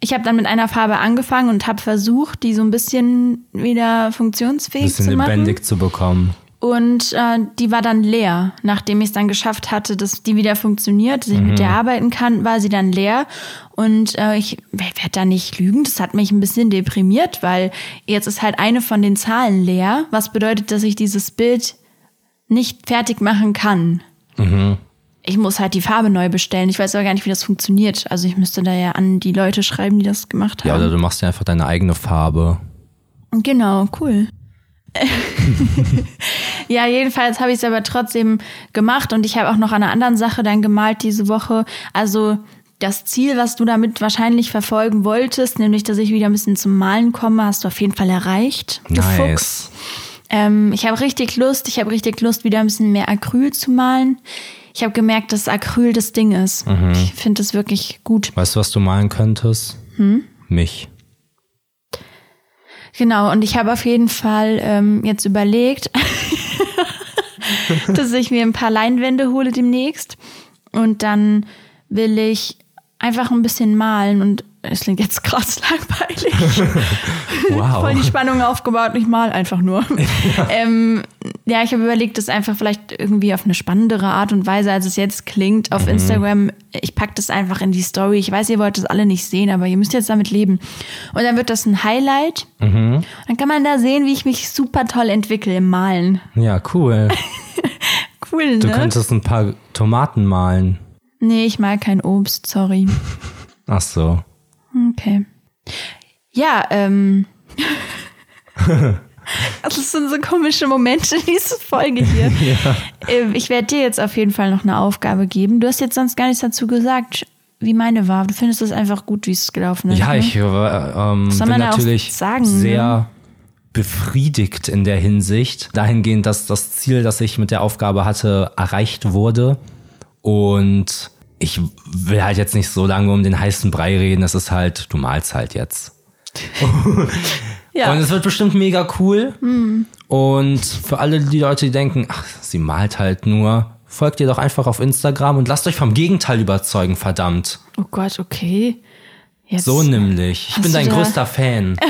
Ich habe dann mit einer Farbe angefangen und habe versucht, die so ein bisschen wieder funktionsfähig bisschen zu machen. lebendig zu bekommen. Und äh, die war dann leer. Nachdem ich es dann geschafft hatte, dass die wieder funktioniert, dass ich mit der arbeiten kann, war sie dann leer. Und äh, ich werde da nicht lügen, das hat mich ein bisschen deprimiert, weil jetzt ist halt eine von den Zahlen leer, was bedeutet, dass ich dieses Bild nicht fertig machen kann. Ich muss halt die Farbe neu bestellen. Ich weiß aber gar nicht, wie das funktioniert. Also ich müsste da ja an die Leute schreiben, die das gemacht haben. Ja, oder du machst ja einfach deine eigene Farbe. Genau, cool. ja, jedenfalls habe ich es aber trotzdem gemacht und ich habe auch noch an einer anderen Sache dann gemalt diese Woche. Also das Ziel, was du damit wahrscheinlich verfolgen wolltest, nämlich dass ich wieder ein bisschen zum Malen komme, hast du auf jeden Fall erreicht. Du Fuchs. Ähm, ich habe richtig Lust, ich habe richtig Lust, wieder ein bisschen mehr Acryl zu malen. Ich habe gemerkt, dass Acryl das Ding ist. Ich finde das wirklich gut. Weißt du, was du malen könntest? Hm? Mich. Genau, und ich habe auf jeden Fall ähm, jetzt überlegt, dass ich mir ein paar Leinwände hole demnächst. Und dann will ich einfach ein bisschen malen und es klingt jetzt krass langweilig. Wow. Voll die Spannung aufgebaut und ich mal einfach nur. Ja, ähm, ja ich habe überlegt, das einfach vielleicht irgendwie auf eine spannendere Art und Weise, als es jetzt klingt, auf Instagram. Ich packe das einfach in die Story. Ich weiß, ihr wollt das alle nicht sehen, aber ihr müsst jetzt damit leben. Und dann wird das ein Highlight. Dann kann man da sehen, wie ich mich super toll entwickle im Malen. Ja, cool. Cool, ne? Du könntest ein paar Tomaten malen. nee, ich mag kein Obst, sorry. Ach so. Okay. Ja, ähm. Das sind so komische Momente, diese Folge hier. Ähm, Ich werde dir jetzt auf jeden Fall noch eine Aufgabe geben. Du hast jetzt sonst gar nichts dazu gesagt, wie meine war. Du findest es einfach gut, wie es gelaufen ist. Ja, ne? ich äh, ähm, bin natürlich sagen, ne? sehr befriedigt in der Hinsicht. Dahingehend, dass das Ziel, das ich mit der Aufgabe hatte, erreicht wurde. Und ich will halt jetzt nicht so lange um den heißen Brei reden. Es ist halt, du malst halt jetzt. Ja. Und es wird bestimmt mega cool. Und für alle die Leute, die denken, ach, sie malt halt nur, folgt ihr doch einfach auf Instagram und lasst euch vom Gegenteil überzeugen, verdammt. Oh Gott, okay. Jetzt, So nämlich. Ich bin dein größter Fan.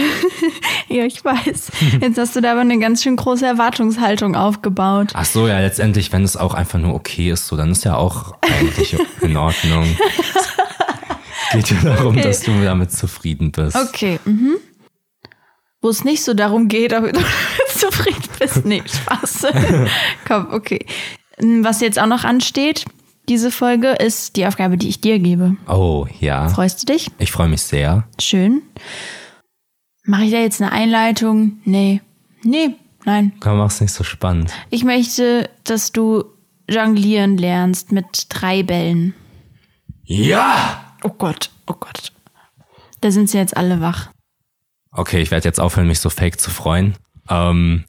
Ja, ich weiß. Jetzt hast du da aber eine ganz schön große Erwartungshaltung aufgebaut. Ach so, ja, letztendlich, wenn es auch einfach nur okay ist, so, dann ist ja auch eigentlich in Ordnung. Es geht ja darum, Okay. dass du damit zufrieden bist. Okay, mhm. Wo es nicht so darum geht, ob du zufrieden bist. Nee, Spaß. Komm, okay. Was jetzt auch noch ansteht, diese Folge, ist die Aufgabe, die ich dir gebe. Oh, ja. Freust du dich? Ich freue mich sehr. Schön. Mache ich da jetzt eine Einleitung? Nee. Nee, nein. Komm, mach's nicht so spannend. Ich möchte, dass du jonglieren lernst mit drei Bällen. Ja! Oh Gott, oh Gott. Da sind sie jetzt alle wach. Okay, ich werde jetzt aufhören, mich so fake zu freuen. Ähm,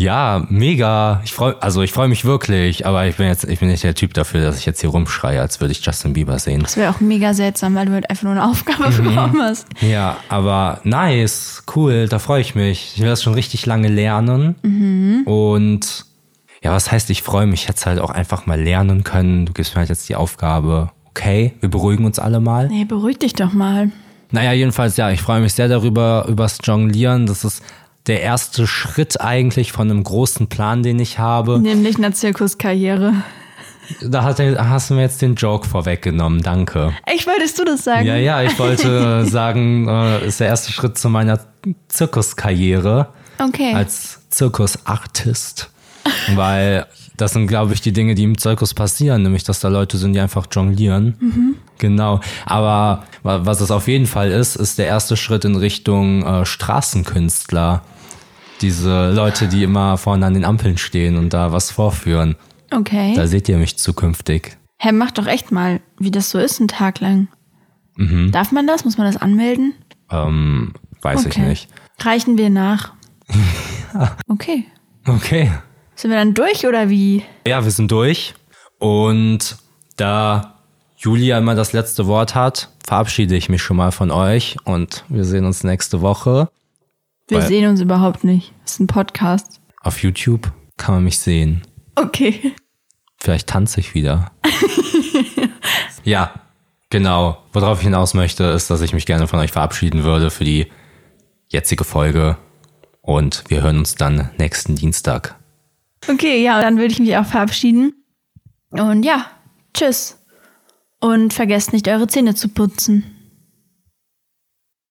ja, mega. Ich freue, also ich freue mich wirklich, aber ich bin jetzt, ich bin nicht der Typ dafür, dass ich jetzt hier rumschreie, als würde ich Justin Bieber sehen. Das wäre auch mega seltsam, weil du halt einfach nur eine Aufgabe Mhm. bekommen hast. Ja, aber nice, cool, da freue ich mich. Ich will das schon richtig lange lernen. Und ja, was heißt, ich freue mich, es halt auch einfach mal lernen können. Du gibst mir halt jetzt die Aufgabe, okay, wir beruhigen uns alle mal. Nee, beruhig dich doch mal. Naja, jedenfalls, ja, ich freue mich sehr darüber, übers Jonglieren. Das ist der erste Schritt eigentlich von einem großen Plan, den ich habe. Nämlich einer Zirkuskarriere. Da hat, hast du mir jetzt den Joke vorweggenommen, danke. Echt, wolltest du das sagen? Ja, ja, ich wollte sagen, äh, ist der erste Schritt zu meiner Zirkuskarriere Okay. als Zirkusartist. Weil das sind, glaube ich, die Dinge, die im Zirkus passieren, nämlich, dass da Leute sind, die einfach jonglieren. Genau. Aber wa- was es auf jeden Fall ist, ist der erste Schritt in Richtung äh, Straßenkünstler. Diese Leute, die immer vorne an den Ampeln stehen und da was vorführen. okay. Da seht ihr mich zukünftig. Hä, mach doch echt mal, wie das so ist, einen Tag lang. Mhm. Darf man das? Muss man das anmelden? Ähm, weiß ich nicht. Reichen wir nach. Okay. Okay. Sind wir dann durch oder wie? Ja, wir sind durch. Und da Julia immer das letzte Wort hat, verabschiede ich mich schon mal von euch und wir sehen uns nächste Woche. Wir Weil- sehen uns überhaupt nicht. Das ist ein Podcast. Auf YouTube kann man mich sehen. Okay. Vielleicht tanze ich wieder. ja, genau. Worauf ich hinaus möchte, ist, dass ich mich gerne von euch verabschieden würde für die jetzige Folge. Und wir hören uns dann nächsten Dienstag. Okay, ja, dann würde ich mich auch verabschieden. Und ja, tschüss. Und vergesst nicht, eure Zähne zu putzen.